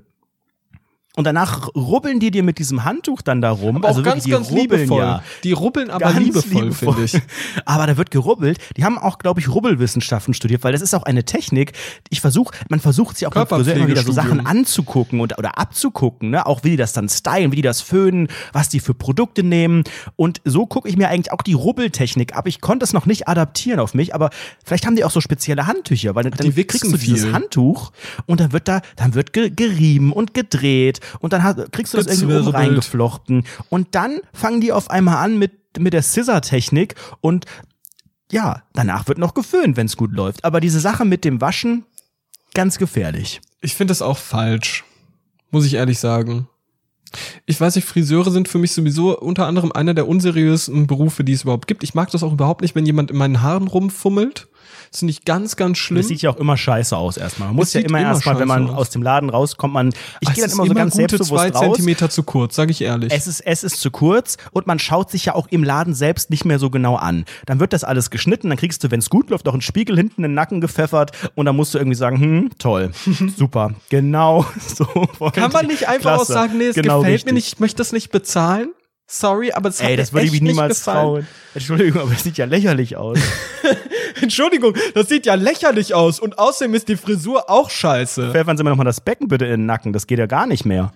Und danach rubbeln die dir mit diesem Handtuch dann da rum. Aber also auch ganz, ganz rubbeln liebevoll. Ja. Die rubbeln aber Ganz liebevoll, finde ich. Aber da wird gerubbelt. Die haben auch, glaube ich, Rubbelwissenschaften studiert, weil das ist auch eine Technik. Ich versuche, man versucht sich auch beim Friseur immer wieder so Sachen anzugucken und, oder abzugucken, ne? Auch wie die das dann stylen, wie die das föhnen, was die für Produkte nehmen. Und so gucke ich mir eigentlich auch die Rubbeltechnik ab. Ich konnte es noch nicht adaptieren auf mich, aber vielleicht haben die auch so spezielle Handtücher, weil dann die wichsen kriegst du dieses viel. Handtuch und dann wird da, dann wird ge gerieben und gedreht und dann hast, kriegst du das irgendwie oben Gezwirbelt. reingeflochten. Und dann fangen die auf einmal an mit, mit der Scissor-Technik und ja, danach wird noch geföhnt, wenn es gut läuft. Aber diese Sache mit dem Waschen, ganz gefährlich. Ich finde das auch falsch. Muss ich ehrlich sagen. Ich weiß nicht, Friseure sind für mich sowieso unter anderem einer der unseriösen Berufe, die es überhaupt gibt. Ich mag das auch überhaupt nicht, wenn jemand in meinen Haaren rumfummelt. Das finde ich ganz, ganz schlimm. Das sieht ja auch immer scheiße aus erstmal. Man muss ja immer immer erstmal, wenn man aus. aus dem Laden rauskommt, man, ich Ah, gehe dann immer ist so ganz gute zwei selbstbewusst raus. Zentimeter zu kurz, sage ich ehrlich. Es ist, es ist zu kurz und man schaut sich ja auch im Laden selbst nicht mehr so genau an. Dann wird das alles geschnitten, dann kriegst du, wenn es gut läuft, auch einen Spiegel hinten in den Nacken gepfeffert und dann musst du irgendwie sagen, hm, toll, super, genau so. Kann man nicht einfach auch Klasse. sagen, nee, es Genau gefällt richtig. mir nicht, ich möchte das nicht bezahlen? Sorry, aber es hat Ey, das mir würde ich nicht niemals trauen. Entschuldigung, aber es sieht ja lächerlich aus. Entschuldigung, das sieht ja lächerlich aus und außerdem ist die Frisur auch scheiße. Pfeffern Sie mir nochmal das Becken bitte in den Nacken, das geht ja gar nicht mehr.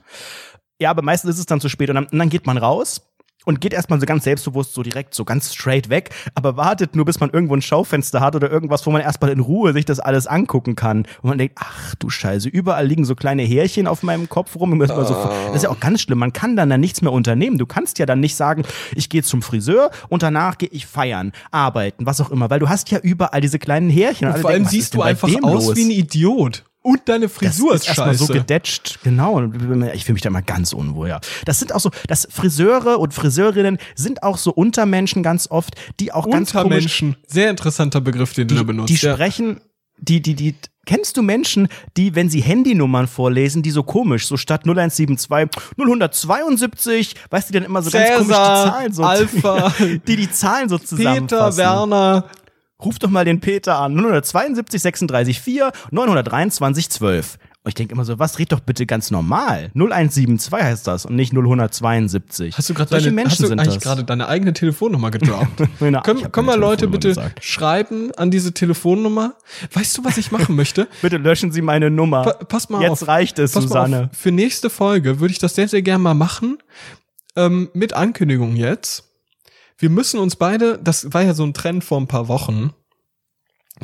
Ja, aber meistens ist es dann zu spät und dann, und dann geht man raus und geht erstmal so ganz selbstbewusst so direkt so ganz straight weg, aber wartet nur, bis man irgendwo ein Schaufenster hat oder irgendwas, wo man erstmal in Ruhe sich das alles angucken kann. Und man denkt, ach du Scheiße, überall liegen so kleine Härchen auf meinem Kopf rum. Und erstmal so, das ist ja auch ganz schlimm. Man kann dann, dann nichts mehr unternehmen. Du kannst ja dann nicht sagen, ich gehe zum Friseur und danach gehe ich feiern, arbeiten, was auch immer, weil du hast ja überall diese kleinen Härchen. Und Vor allem siehst du einfach aus los? wie ein Idiot. Und deine Frisur das ist, ist erstmal so gedetscht, genau. Ich fühle mich da mal ganz unwohl, ja. Das sind auch so, dass Friseure und Friseurinnen sind auch so Untermenschen ganz oft, die auch ganz komisch, Untermenschen. Sehr interessanter Begriff, den du da die, benutzt. die ja. sprechen, die, die, die, kennst du Menschen, die, wenn sie Handynummern vorlesen, die so komisch, so statt 0172 0172, weißt du, die dann immer so ganz komisch die Cäsar, Zahlen so, Alpha, die die Zahlen so zusammenfassen. Peter, Werner. Ruf doch mal den Peter an. 972 36 4 923 12. Und ich denke immer so, was red doch bitte ganz normal. 0172 heißt das und nicht 0172. Hast du gerade deine, Menschen hast du eigentlich gerade deine eigene Telefonnummer gedroppt? Ich können können mal Leute bitte gesagt. schreiben an diese Telefonnummer? Weißt du, was ich machen möchte? Bitte löschen Sie meine Nummer. Pa pass mal Jetzt auf. reicht es, Pass Susanne. Für nächste Folge würde ich das sehr, sehr gerne mal machen. Ähm, mit Ankündigung jetzt. Wir müssen uns beide, das war ja so ein Trend vor ein paar Wochen,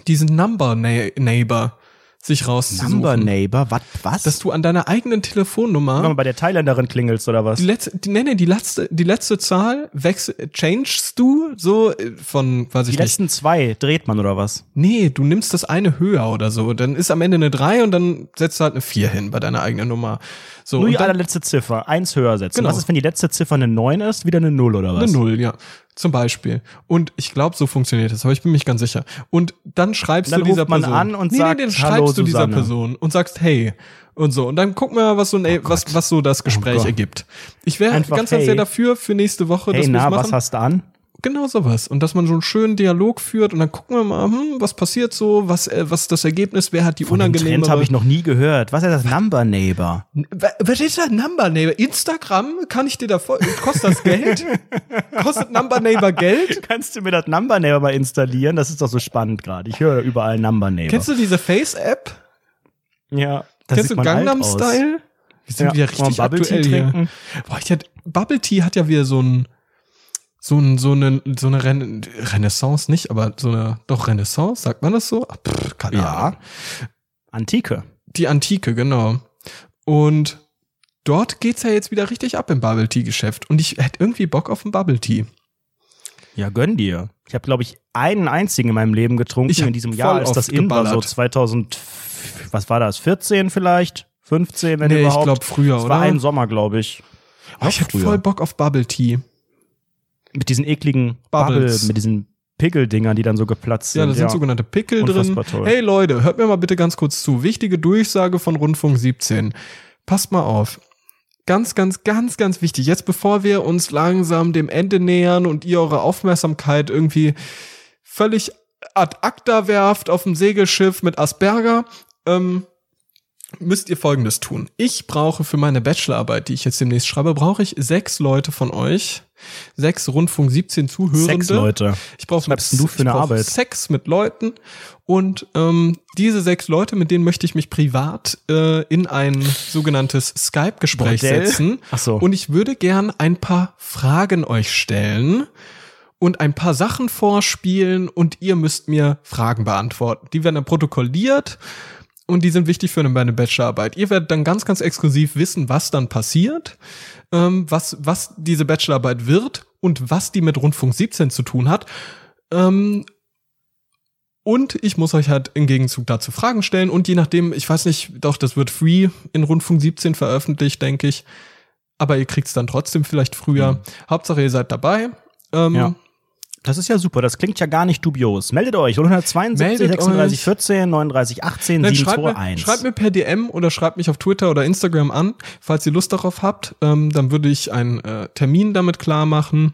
diesen Number Neighbor sich rauszusuchen. Number Neighbor, wat, was? Dass du an deiner eigenen Telefonnummer Wenn du bei der Thailänderin klingelst oder was? die letzte, die, nee, nee, die letzte, die letzte Zahl wechsel, changest du so äh, von, weiß Die ich nicht. letzten zwei dreht man oder was? Nee, du nimmst das eine höher oder so. Dann ist am Ende eine 3 und dann setzt du halt eine 4 hin bei deiner eigenen Nummer. So, Nur und die dann allerletzte Ziffer, eins höher setzen. Genau. Was ist, wenn die letzte Ziffer eine 9 ist, wieder eine 0 oder was? eine 0, ja. Zum Beispiel. Und ich glaube, so funktioniert das, aber ich bin mich ganz sicher. Und dann schreibst Dann du dieser Person. an und nee, sagt, nee, dann "Hallo, schreibst du dieser Susanne." Person und sagst, hey. Und so. Und dann gucken wir mal, was so, ein, was, was so das Gespräch Oh ergibt. Ich wäre ganz, ganz hey. sehr dafür für nächste Woche, Hey, dass wir na, was hast du an? Genau sowas. Und dass man so einen schönen Dialog führt und dann gucken wir mal, hm, was passiert so, was, äh, was das Ergebnis, wer hat die Von dem unangenehmere. Trend habe ich noch nie gehört. Was ist das Number Neighbor? Wa- Was ist das Number Neighbor? Instagram? Kann ich dir da voll, kostet das Geld? kostet Number Neighbor Geld? Kannst du mir das Number Neighbor mal installieren? Das ist doch so spannend gerade. Ich höre überall Number Neighbor. Kennst du diese Face-App? ja, das Kennst sieht du Gangnam. Style? Wir sind Ja, wieder richtig Bubble Tea aktuell hier. trinken? Boah, ich hatte, Bubble Tea hat ja wieder so ein, so ein, so eine, so eine Ren Renaissance nicht, aber so eine, doch Renaissance, sagt man das so? Pff, keine Ja. Ahnung. Antike. Die Antike, genau. Und dort geht's ja jetzt wieder richtig ab im Bubble Tea Geschäft. Und ich hätte irgendwie Bock auf ein Bubble Tea. Ja, gönn dir. Ich habe, glaube ich, einen einzigen in meinem Leben getrunken Ich in diesem Jahr, als das in war, so geballert. 2000, was war das, 14 vielleicht? 15, wenn Nee, ich überhaupt? glaub früher, Das oder? war ein Sommer, glaube ich. Oh, ich hätte voll Bock auf Bubble Tea. Mit diesen ekligen Bubble, Bubbles. mit diesen Pickeldingern, die dann so geplatzt sind. Ja, da sind sogenannte Pickel Unfassbar drin. toll. Hey Leute, hört mir mal bitte ganz kurz zu. Wichtige Durchsage von Rundfunk 17. Passt mal auf. Ganz, ganz, ganz, ganz wichtig. Jetzt bevor wir uns langsam dem Ende nähern und ihr eure Aufmerksamkeit irgendwie völlig ad acta werft auf dem Segelschiff mit Asperger, ähm, müsst ihr Folgendes tun. Ich brauche für meine Bachelorarbeit, die ich jetzt demnächst schreibe, brauche ich sechs Leute von euch. Sechs Rundfunk 17 Zuhörende. Sechs Leute. Ich brauche denn du für ich eine Arbeit? Sex mit Leuten und ähm, diese sechs Leute, mit denen möchte ich mich privat äh, in ein sogenanntes Skype-Gespräch setzen. Ach so. Und ich würde gern ein paar Fragen euch stellen und ein paar Sachen vorspielen und ihr müsst mir Fragen beantworten. Die werden dann protokolliert und die sind wichtig für meine Bachelorarbeit. Ihr werdet dann ganz, ganz exklusiv wissen, was dann passiert, ähm, was, was diese Bachelorarbeit wird und was die mit Rundfunk 17 zu tun hat. Ähm, und ich muss euch halt im Gegenzug dazu Fragen stellen und je nachdem, ich weiß nicht, doch, das wird free in Rundfunk 17 veröffentlicht, denke ich. Aber ihr kriegt's dann trotzdem vielleicht früher. Hauptsache, ihr seid dabei. Ähm, Mhm. Ja. Das ist ja super. Das klingt ja gar nicht dubios. Meldet euch. 172 Meldet 36 euch. 14 39 18 Nein, schreibt, mir, 721. schreibt mir per DM oder schreibt mich auf Twitter oder Instagram an, falls ihr Lust darauf habt. Ähm, dann würde ich einen äh, Termin damit klar machen.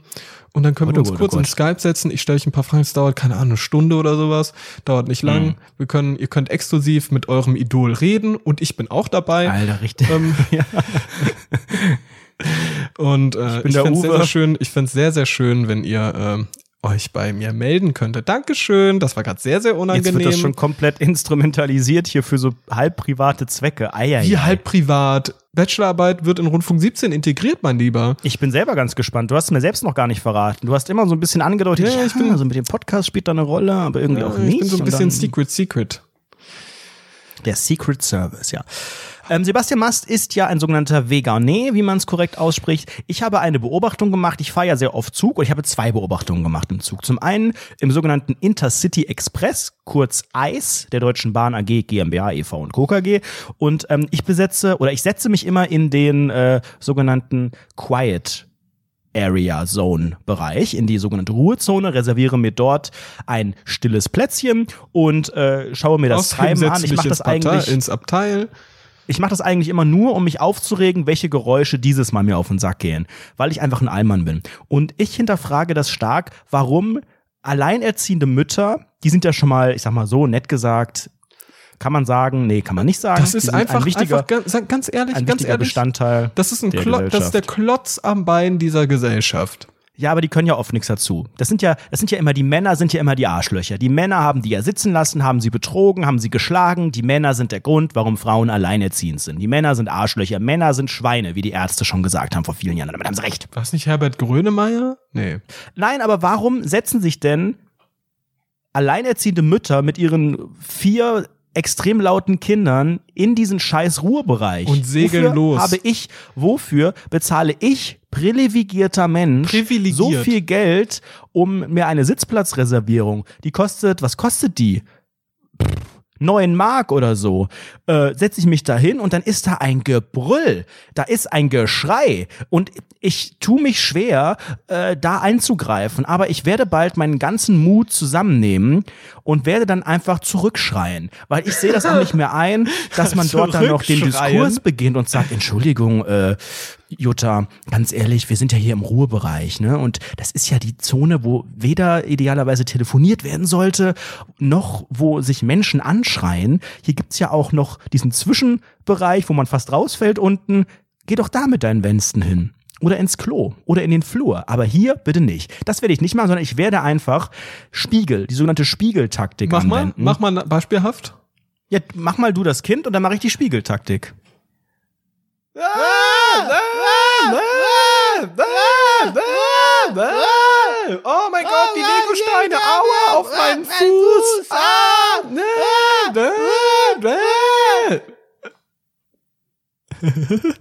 Und dann können wir Oh, uns oh, kurz oh in. Skype setzen. Ich stelle euch ein paar Fragen. Es dauert, keine Ahnung, eine Stunde oder sowas. Dauert nicht lang. Mhm. Wir können, ihr könnt exklusiv mit eurem Idol reden und ich bin auch dabei. Alter, richtig. Ähm, Und äh, ich, der fände sehr, Uwe. sehr schön, ich sehr, sehr schön, wenn ihr ähm, euch bei mir melden könntet. Dankeschön, das war gerade sehr, sehr Jetzt unangenehm. wird das schon komplett instrumentalisiert hier für so halb private Zwecke. Eieiei. Wie halb privat. Bachelorarbeit wird in Rundfunk 17 integriert, mein Lieber. Ich bin selber ganz gespannt. Du hast es mir selbst noch gar nicht verraten. Du hast immer so ein bisschen angedeutet, Ja, ja, ich bin- also mit dem Podcast spielt da eine Rolle, aber irgendwie auch ich nicht. bin so ein bisschen Secret Secret. Der Secret Service, ja. Ähm, Sebastian Mast ist ja ein sogenannter Vegané, wie man es korrekt ausspricht. Ich habe eine Beobachtung gemacht. Ich fahre ja sehr oft Zug und ich habe zwei Beobachtungen gemacht im Zug. Zum einen im sogenannten Intercity Express, kurz EIS, der Deutschen Bahn AG, GmbH, e.V. und Co. KG. Und ähm, ich besetze oder ich setze mich immer in den äh, sogenannten Quiet Area Zone Bereich, in die sogenannte Ruhezone, reserviere mir dort ein stilles Plätzchen und äh, schaue mir das Außerdem Treiben an. Ich mache das Abteil, eigentlich, ins Abteil. Ich mache das eigentlich immer nur, um mich aufzuregen, welche Geräusche dieses Mal mir auf den Sack gehen, weil ich einfach ein Allmann bin. Und ich hinterfrage das stark, warum alleinerziehende Mütter, die sind ja schon mal, ich sag mal so nett gesagt, kann man sagen, nee, kann man nicht sagen. Das ist einfach, ein wichtiger, einfach ganz, ganz ehrlich, ein ganz wichtiger ehrlich. Bestandteil. Das ist, ein der Klotz, das ist der. Klotz am Bein dieser Gesellschaft. Ja, aber die können ja oft nichts dazu. Das sind ja, das sind ja immer die Männer, sind ja immer die Arschlöcher. Die Männer haben die ja sitzen lassen, haben sie betrogen, haben sie geschlagen. Die Männer sind der Grund, warum Frauen alleinerziehend sind. Die Männer sind Arschlöcher, Männer sind Schweine, wie die Ärzte schon gesagt haben vor vielen Jahren. Damit haben sie recht. War es nicht Herbert Grönemeyer? Nee. Nein, aber warum setzen sich denn alleinerziehende Mütter mit ihren vier extrem lauten Kindern in diesen scheiß Ruhebereich? Und segeln wofür los. Habe ich, wofür bezahle ich, privilegierter Mensch, Privilegiert. so viel Geld, um mir eine Sitzplatzreservierung? Die kostet, was kostet die? 9 Mark oder so, äh, setze ich mich da hin und dann ist da ein Gebrüll, da ist ein Geschrei und ich tu mich schwer, äh, da einzugreifen, aber ich werde bald meinen ganzen Mut zusammennehmen und werde dann einfach zurückschreien, weil ich sehe das auch nicht mehr ein, dass man dort dann noch den? Diskurs beginnt und sagt, Entschuldigung, äh, Jutta, ganz ehrlich, wir sind ja hier im Ruhebereich, ne? Und das ist ja die Zone, wo weder idealerweise telefoniert werden sollte, noch wo sich Menschen anschreien. Hier gibt's ja auch noch diesen Zwischenbereich, wo man fast rausfällt unten. Geh doch da mit deinen Wänsten hin. Oder ins Klo oder in den Flur. Aber hier bitte nicht. Das werde ich nicht machen, sondern ich werde einfach Spiegel, die sogenannte Spiegeltaktik Mach mal, anwenden. mach mal beispielhaft. Ja, mach mal du das Kind und dann mache ich die Spiegeltaktik. Oh mein Gott, die Legosteine, aua, auf meinen Fuß. Ah.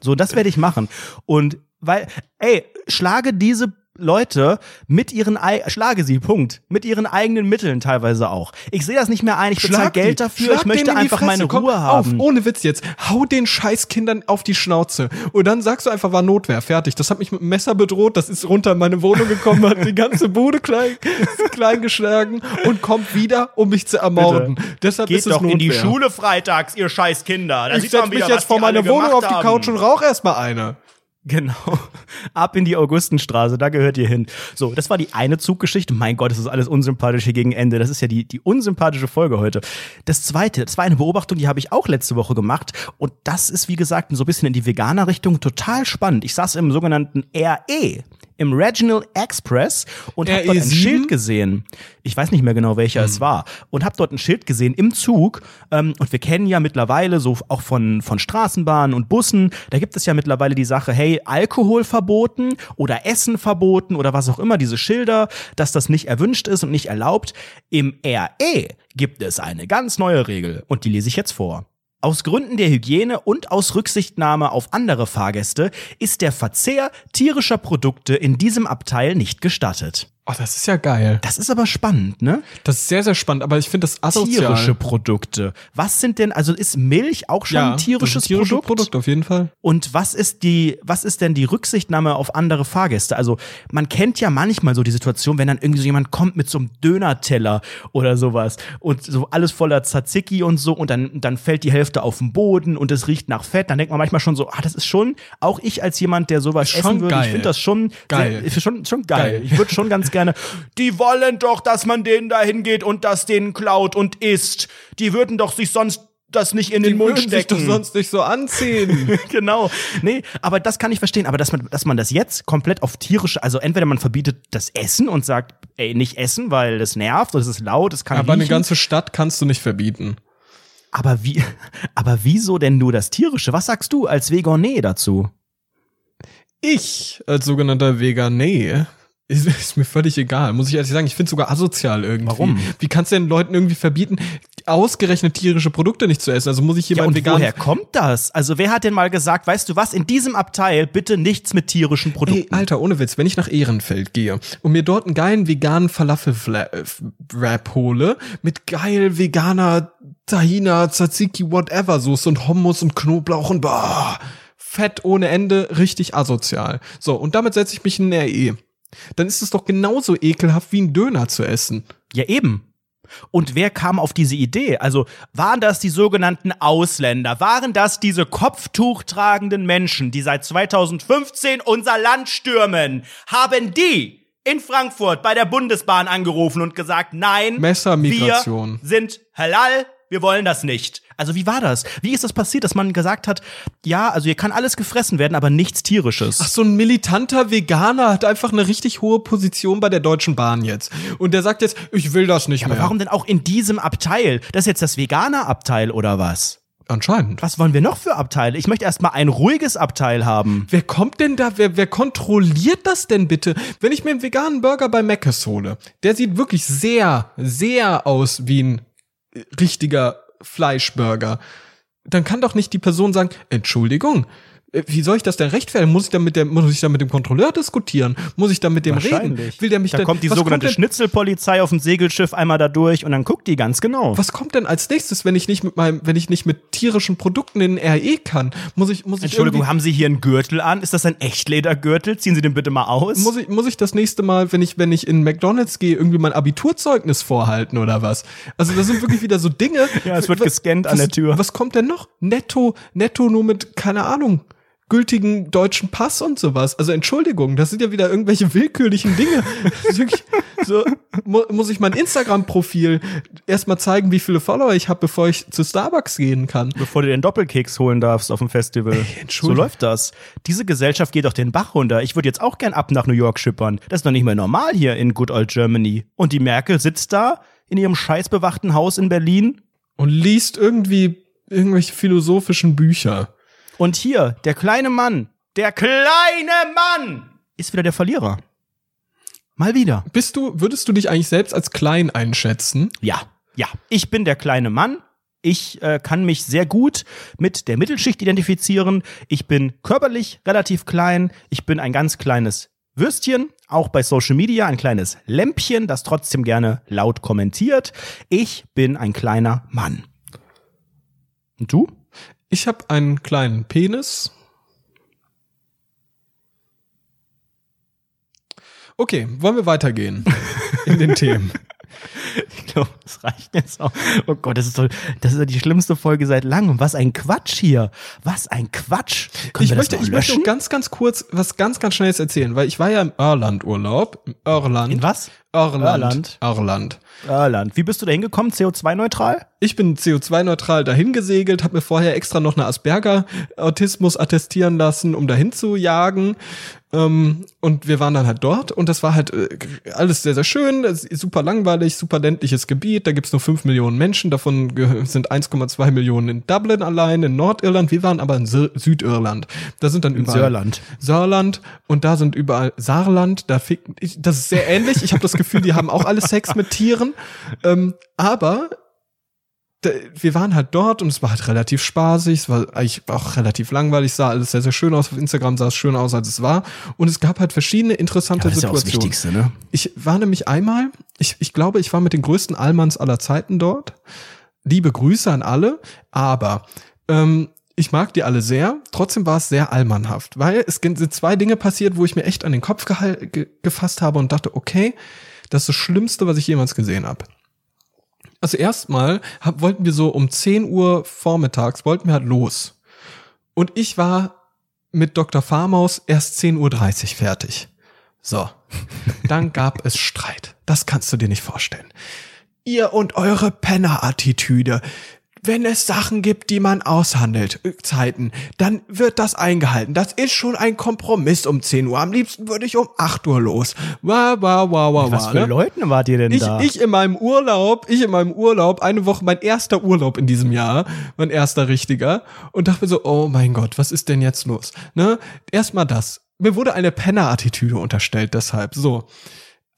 So, das werde ich machen. Und weil, ey, schlage diese Leute mit ihren, ei- schlage sie, Punkt. Mit ihren eigenen Mitteln teilweise auch. Ich sehe das nicht mehr ein, ich bezahle Geld dafür, ich möchte einfach meine Fresse. Komm, Ruhe haben. Auf, ohne Witz jetzt. Hau den Scheißkindern auf die Schnauze. Und dann sagst du einfach, war Notwehr, fertig. Das hat mich mit dem Messer bedroht, das ist runter in meine Wohnung gekommen, hat die ganze Bude klein, klein geschlagen und kommt wieder, um mich zu ermorden. Deshalb Geht ist es doch Notwehr. in die Schule freitags, ihr scheiß Kinder. Da Ich sieht man setz mich jetzt vor meine alle Wohnung auf die. Couch und rauch erstmal eine. Genau. Ab in die Augustenstraße, da gehört ihr hin. So, das war die eine Zuggeschichte. Mein Gott, das ist alles unsympathisch hier gegen Ende. Das ist ja die, die unsympathische Folge heute. Das zweite, das war eine Beobachtung, die habe ich auch letzte Woche gemacht. Und das ist, wie gesagt, so ein bisschen in die veganer Richtung total spannend. Ich saß im sogenannten RE, im Regional Express und habe dort ein RE7? Schild gesehen. Ich weiß nicht mehr genau, welcher es war. Und habe dort ein Schild gesehen im Zug. Ähm, und wir kennen ja mittlerweile so auch von, von Straßenbahnen und Bussen, da gibt es ja mittlerweile die Sache, hey, Alkohol verboten oder Essen verboten oder was auch immer, diese Schilder, dass das nicht erwünscht ist und nicht erlaubt. Im RE gibt es eine ganz neue Regel und die lese ich jetzt vor. Aus Gründen der Hygiene und aus Rücksichtnahme auf andere Fahrgäste ist der Verzehr tierischer Produkte in diesem Abteil nicht gestattet. Oh, das ist ja geil. Das ist aber spannend, ne? Das ist sehr, sehr spannend, aber ich finde das asozial. Tierische Produkte. Was sind denn, also ist Milch auch schon ja, ein tierisches das ist ein tierisches Produkt? Produkt, auf jeden Fall. Und was ist die, was ist denn die Rücksichtnahme auf andere Fahrgäste? Also man kennt ja manchmal so die Situation, wenn dann irgendwie so jemand kommt mit so einem Dönerteller oder sowas und so alles voller Tzatziki und so und dann, dann fällt die Hälfte auf den Boden und es riecht nach Fett. Dann denkt man manchmal schon so, ah, das ist schon, auch ich als jemand, der sowas Schon essen würde, ich geil. finde das schon Geil. Sehr, schon, schon geil. Geil. Ich würde schon ganz gerne, die wollen doch, dass man denen da hingeht und das denen klaut und isst. Die würden doch sich sonst das nicht in den Mund würden sich stecken. doch sonst nicht so anziehen. genau. Nee, aber das kann ich verstehen. Aber dass man, dass man das jetzt komplett auf tierische, also entweder man verbietet das Essen und sagt, ey, nicht essen, weil das nervt, das ist laut, das kann aber eine riechen. ganze Stadt kannst du nicht verbieten. aber wie, aber wieso denn nur das tierische? Was sagst du als Vegané dazu? Ich als sogenannter Vegané ist, ist mir völlig egal, muss ich ehrlich sagen. Ich finde sogar asozial irgendwie. Warum? Wie kannst du den Leuten irgendwie verbieten, ausgerechnet tierische Produkte nicht zu essen? Also muss ich Ja, jemanden und vegan. woher kommt das? Also wer hat denn mal gesagt, weißt du was, in diesem Abteil bitte nichts mit tierischen Ey, Produkten? Alter, ohne Witz, wenn ich nach Ehrenfeld gehe und mir dort einen geilen veganen Falafel-Wrap hole, mit geil veganer Tahina, Tzatziki, whatever, Soße und Hummus und Knoblauch und boah, Fett ohne Ende, richtig asozial. So, und damit setze ich mich in ein RE. Dann ist es doch genauso ekelhaft wie ein Döner zu essen. Ja, eben. Und wer kam auf diese Idee? Also waren das die sogenannten Ausländer? Waren das diese kopftuchtragenden Menschen, die seit 2015 unser Land stürmen? Haben die in Frankfurt bei der Bundesbahn angerufen und gesagt, nein, Messermigration. wir sind halal wir wollen das nicht. Also wie war das? Wie ist das passiert, dass man gesagt hat, ja, also hier kann alles gefressen werden, aber nichts tierisches? Ach, so ein militanter Veganer hat einfach eine richtig hohe Position bei der Deutschen Bahn jetzt. Und der sagt jetzt, ich will das nicht aber mehr. warum denn auch in diesem Abteil? Das ist jetzt das Veganer-Abteil oder was? Anscheinend. Was wollen wir noch für Abteile? Ich möchte erstmal ein ruhiges Abteil haben. Wer kommt denn da? Wer, wer kontrolliert das denn bitte? Wenn ich mir einen veganen Burger bei Mc's hole, der sieht wirklich sehr, sehr aus wie ein richtiger Fleischburger. Dann kann doch nicht die Person sagen, Entschuldigung, wie soll ich das denn rechtfertigen? Muss ich da mit der, muss ich da mit dem Kontrolleur diskutieren? Muss ich da mit dem reden? Will der mich da denn, kommt die sogenannte kommt Schnitzelpolizei auf dem Segelschiff einmal da durch und dann guckt die ganz genau. Was kommt denn als nächstes, wenn ich nicht mit meinem, wenn ich nicht mit tierischen Produkten in den RE kann? Muss ich, muss ich Entschuldigung, haben Sie hier einen Gürtel an? Ist das ein Echtledergürtel? Ziehen Sie den bitte mal aus. Muss ich, muss ich das nächste Mal, wenn ich, wenn ich in McDonalds gehe, irgendwie mein Abiturzeugnis vorhalten oder was? Also das sind wirklich wieder so Dinge. Ja, es wird Was- gescannt an der Tür. Was kommt denn noch? Netto, netto nur mit, keine Ahnung, gültigen deutschen Pass und sowas. Also Entschuldigung, das sind ja wieder irgendwelche willkürlichen Dinge. So, mu muss ich mein Instagram-Profil erstmal zeigen, wie viele Follower ich habe, bevor ich zu Starbucks gehen kann. bevor du den Doppelkeks holen darfst auf dem Festival. so Entschuldigung. läuft das. Diese Gesellschaft geht doch den Bach runter. Ich würde jetzt auch gern ab nach New York schippern. Das ist doch nicht mehr normal hier in Good Old Germany. Und die Merkel sitzt da in ihrem scheißbewachten Haus in Berlin. Und liest irgendwie irgendwelche philosophischen Bücher. Und hier, der kleine Mann, der kleine Mann, ist wieder der Verlierer. Mal wieder. Bist du, würdest du dich eigentlich selbst als klein einschätzen? Ja, ja. Ich bin der kleine Mann. Ich äh, kann mich sehr gut mit der Mittelschicht identifizieren. Ich bin körperlich relativ klein. Ich bin ein ganz kleines Würstchen, auch bei Social Media ein kleines Lämpchen, das trotzdem gerne laut kommentiert. Ich bin ein kleiner Mann. Und du? Ich habe einen kleinen Penis. Okay, wollen wir weitergehen in den Themen? Ich glaube, das reicht jetzt auch. Oh Gott, das ist doch, das ist doch die schlimmste Folge seit langem. Was ein Quatsch hier. Was ein Quatsch. Können Ich möchte, ich möchte ganz, ganz kurz was ganz, ganz Schnelles erzählen, weil ich war ja im Irland-Urlaub. Irland. In was? Irland. Irland. Irland. Irland. Wie bist du da hingekommen? CO2-neutral? Ich bin CO2-neutral dahin gesegelt, habe mir vorher extra noch eine Asperger-Autismus attestieren lassen, um dahin zu jagen. Ähm, und wir waren dann halt dort und das war halt äh, alles sehr, sehr schön, super langweilig, super ländliches Gebiet. Da gibt's nur 5 Millionen Menschen, davon sind 1,2 Millionen in Dublin allein, in Nordirland. Wir waren aber in Sü Südirland. Da sind dann überall Sörland. Sörland und da sind überall Saarland, da fick, ich, das ist sehr ähnlich. Ich habe das Gefühl, die haben auch alle Sex mit Tieren. Ähm, aber wir waren halt dort und es war halt relativ spaßig, es war eigentlich auch relativ langweilig, sah alles sehr, sehr schön aus. Auf Instagram sah es schön aus, als es war. Und es gab halt verschiedene interessante das ist ja auch das Situationen. Wichtigste, ne? Ich war nämlich einmal, ich, ich glaube, ich war mit den größten Allmanns aller Zeiten dort. Liebe Grüße an alle, aber ähm, ich mag die alle sehr. Trotzdem war es sehr allmannhaft, weil es sind zwei Dinge passiert, wo ich mir echt an den Kopf ge gefasst habe und dachte, okay, das ist das Schlimmste, was ich jemals gesehen habe. Also erstmal hab, wollten wir so um 10 Uhr vormittags, wollten wir halt los. Und ich war mit Dr. Farmaus erst 10.30 Uhr fertig. So. Dann gab es Streit. Das kannst du dir nicht vorstellen. Ihr und eure Penner-Attitüde. Wenn es Sachen gibt, die man aushandelt, äh, Zeiten, dann wird das eingehalten. Das ist schon ein Kompromiss um 10 Uhr. Am liebsten würde ich um 8 Uhr los. Wow, wow, wow, wow, Was für ne? Leuten wart ihr denn Ich, da? ich in meinem Urlaub, ich in meinem Urlaub, eine Woche, mein erster Urlaub in diesem Jahr, mein erster richtiger, und dachte mir so, oh mein Gott, was ist denn jetzt los? Ne? Erstmal das. Mir wurde eine Penner-Attitüde unterstellt, deshalb. So.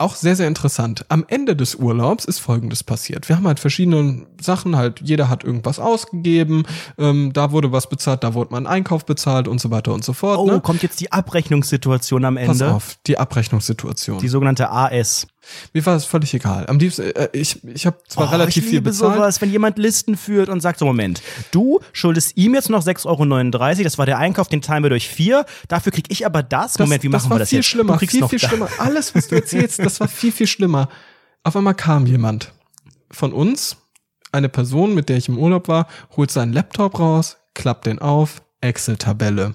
Auch sehr, sehr interessant. Am Ende des Urlaubs ist Folgendes passiert. Wir haben halt verschiedene Sachen, halt jeder hat irgendwas ausgegeben, ähm, da wurde was bezahlt, da wurde mal ein Einkauf bezahlt und so weiter und so fort. oh, ne? kommt jetzt die Abrechnungssituation am Pass Ende. auf, die Abrechnungssituation. Die sogenannte AS. Mir war es völlig egal. Am liebsten, äh, ich, ich habe zwar Oh, relativ ich viel liebe bezahlt. sowas, wenn jemand Listen führt und sagt so, Moment, du schuldest ihm jetzt noch 6,39 Euro, das war der Einkauf, den teilen wir durch vier, dafür krieg ich aber das. Moment, wie machen war wir das viel jetzt? schlimmer, viel, viel da- schlimmer. Alles, was du erzählst, das war viel, viel schlimmer. Auf einmal kam jemand von uns, eine Person, mit der ich im Urlaub war, holt seinen Laptop raus, klappt den auf, Excel-Tabelle.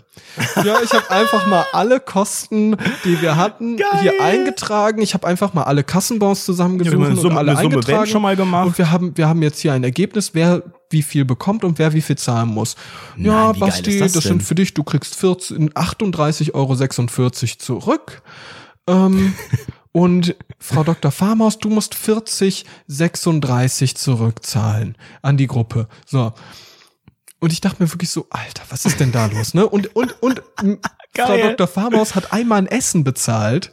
Ja, ich habe einfach mal alle Kosten, die wir hatten, Geil. hier eingetragen. Ich habe einfach mal alle Kassenbons zusammengesucht Summe- und alle Summe eingetragen. Wenn schon mal gemacht. Und wir haben, wir haben jetzt hier ein Ergebnis, wer wie viel bekommt und wer wie viel zahlen muss. ja, Nein, geil Basti, das, das sind für dich, du kriegst 14, 38,46 Euro zurück. Ähm, und Frau Dr. Farmaus, du musst 40,36 zurückzahlen an die Gruppe. So. Und ich dachte mir wirklich so, Alter, was ist denn da los, ne? Und, und, und Frau. Dr. Farmaus hat einmal ein Essen bezahlt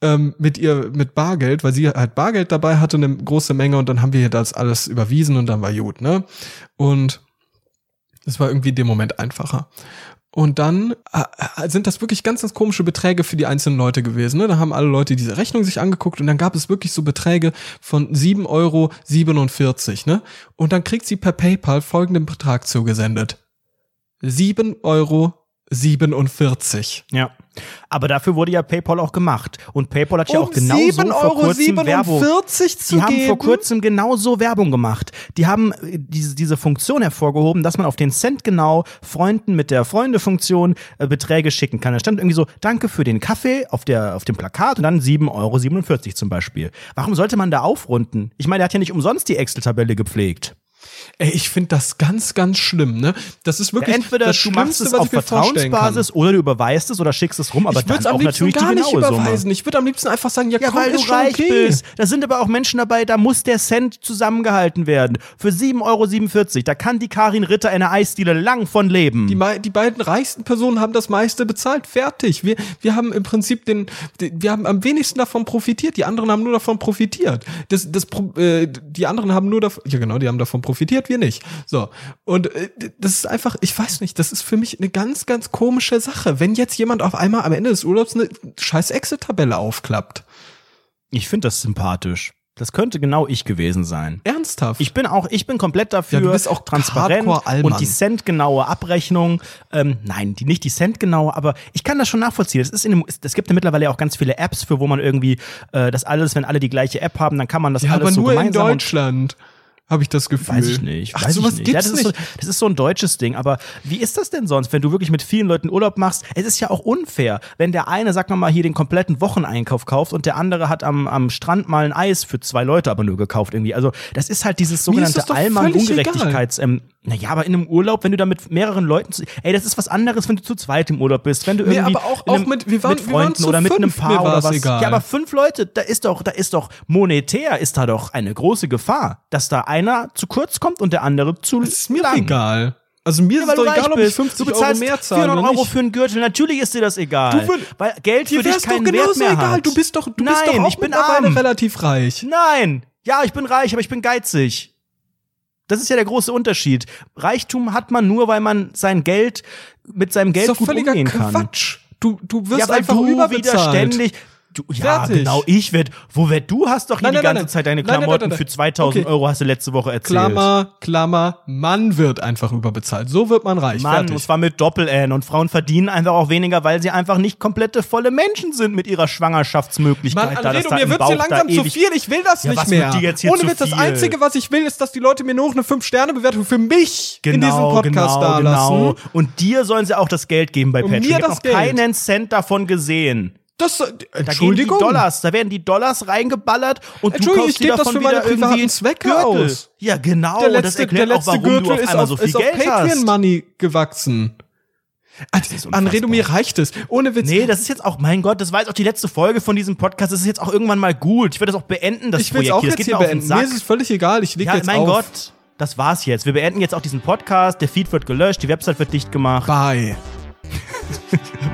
ähm, mit ihr, mit Bargeld, weil sie halt Bargeld dabei hatte, eine große Menge und dann haben wir ihr das alles überwiesen und dann war gut, ne? Und es war irgendwie in dem Moment einfacher. Und dann äh, äh, sind das wirklich ganz, ganz komische Beträge für die einzelnen Leute gewesen. Ne? Da haben alle Leute diese Rechnung sich angeguckt und dann gab es wirklich so Beträge von 7,47 Euro. Ne? Und dann kriegt sie per PayPal folgenden Betrag zugesendet. 7,47 Euro. Ja. Aber dafür wurde ja PayPal auch gemacht. Und PayPal hat ja auch Um genauso 7,47 vor kurzem Euro Werbung. Die haben geben? vor kurzem genauso Werbung gemacht. Die haben äh, diese, diese Funktion hervorgehoben, dass man auf den Cent genau Freunden mit der Freunde-Funktion äh, Beträge schicken kann. Da stand irgendwie so, danke für den Kaffee auf, der, auf dem Plakat und dann 7,47 Euro zum Beispiel. Warum sollte man da aufrunden? Ich meine, der hat ja nicht umsonst die Excel-Tabelle gepflegt. Ey, ich finde das ganz, ganz schlimm, ne? Das ist wirklich Entweder das du machst es was auf. Vertrauensbasis oder du überweist es oder schickst es rum, aber ich würde dann am auch liebsten natürlich gar die nicht genaue Summe. überweisen. Ich würde am liebsten einfach sagen, ja, Ja, komm, weil du reich okay. bist. Da sind aber auch Menschen dabei, da muss der Cent zusammengehalten werden. Für 7,47 Euro. Da kann die Karin Ritter in der Eisdiele lang von leben. Die, die beiden reichsten Personen haben das meiste bezahlt. Fertig. Wir, wir haben im Prinzip den, die- wir haben am wenigsten davon profitiert. Die anderen haben nur davon profitiert. Das, das, äh, die anderen haben nur davon, ja genau, die haben davon profitiert, wir nicht. So. Und äh, das ist einfach, ich weiß nicht, das ist für mich eine ganz, ganz komische Sache. Wenn jetzt jemand auf einmal am Ende des Urlaubs eine scheiß Excel-Tabelle aufklappt. ich finde das sympathisch. Das könnte genau ich gewesen sein. Ernsthaft. Ich bin auch, ich bin komplett dafür Ja, du bist auch transparent und die centgenaue Abrechnung. Ähm, nein, die nicht die centgenaue, aber ich kann das schon nachvollziehen. Es ist in dem, es gibt ja mittlerweile auch ganz viele Apps, für wo man irgendwie äh, das alles, wenn alle die gleiche App haben, dann kann man das ja, alles aber so nur in gemeinsam und Deutschland. Habe ich das Gefühl. Weiß ich nicht. Ach, weiß sowas ich nicht. gibt's ja, das nicht. Ist so, das ist so ein deutsches Ding. Aber wie ist das denn sonst, wenn du wirklich mit vielen Leuten Urlaub machst? Es ist ja auch unfair, wenn der eine, sag mal, hier den kompletten Wocheneinkauf kauft und der andere hat am, am Strand mal ein Eis für zwei Leute aber nur gekauft irgendwie. Also das ist halt dieses sogenannte das naja, aber in einem Urlaub, wenn du da mit mehreren Leuten, zu, ey, das ist was anderes, wenn du zu zweit im Urlaub bist, wenn du Nee, irgendwie aber auch- in einem, auch mit- wir waren- mit wir Freunden zu oder mit einem fünf, Paar oder was. egal. Ja, aber fünf Leute, da ist doch, da ist doch monetär ist da doch eine große Gefahr, dass da einer zu kurz kommt und der andere zu Das ist mir lang. egal. Also mir Ja, ist es doch egal, ob ich bist. 50 du Euro mehr zahle 400 oder Euro für einen Gürtel. Natürlich ist dir das egal. Du würd- weil Geld für dich wär's doch keinen Wert genauso mehr egal. hat. Du bist doch, du Nein, bist doch auch ich bin mittlerweile arm. relativ reich. Nein. Ja, ich bin reich, aber ich bin geizig. Das ist ja der große Unterschied. Reichtum hat man nur, weil man sein Geld mit seinem Geld gut völliger umgehen kann. Quatsch. Du, du wirst Ja, einfach du überbezahlt. ständig. Du, ja, Fertig. genau, ich werd. Wo werd du hast doch hier Nein, die nein, ganze nein, Zeit deine Klamotten für nein. 2000 Okay. Euro hast du letzte Woche erzählt. Klammer, Klammer, Mann wird einfach überbezahlt. So wird man reich. Mann, Fertig. und zwar mit Doppel-N. Und Frauen verdienen einfach auch weniger, weil sie einfach nicht komplette volle Menschen sind mit ihrer Schwangerschaftsmöglichkeit. Mann, Anredo, da mir im wird's Bauch hier langsam zu viel. Ich will das Ja, nicht mehr. wird Ohne Witz, das? Einzige, was ich will, ist, dass die Leute mir nur noch eine 5-Sterne-Bewertung für mich in diesem Genau, Podcast genau, da lassen. genau. Und dir sollen sie auch das Geld geben bei Patreon. mir ich hab das noch Geld. keinen Cent davon gesehen. Das, äh, Da Entschuldigung. gehen die Dollars, da werden die Dollars reingeballert und du Entschuldigung, kaufst ich dir das davon für meine wieder irgendwie Zwecke Gürtel. aus. Ja, genau. der das letzte, erklärt der auch, letzte warum Gürtel du auf ist einmal auf, so viel ist auf Patreon hast. Money gewachsen. ist Anredo, mir reicht es. Ohne Witz. Nee, das ist jetzt auch, mein Gott, das war jetzt auch die letzte Folge von diesem Podcast. Das ist jetzt auch irgendwann mal gut. Ich würde das auch beenden, das ich Projekt auch hier. Das jetzt hier beenden. Mir ist es völlig egal. Ich lege Ja, jetzt mein auf. Gott, das war's jetzt. Wir beenden jetzt auch diesen Podcast. Der Feed wird gelöscht, die Website wird dicht gemacht. Bye.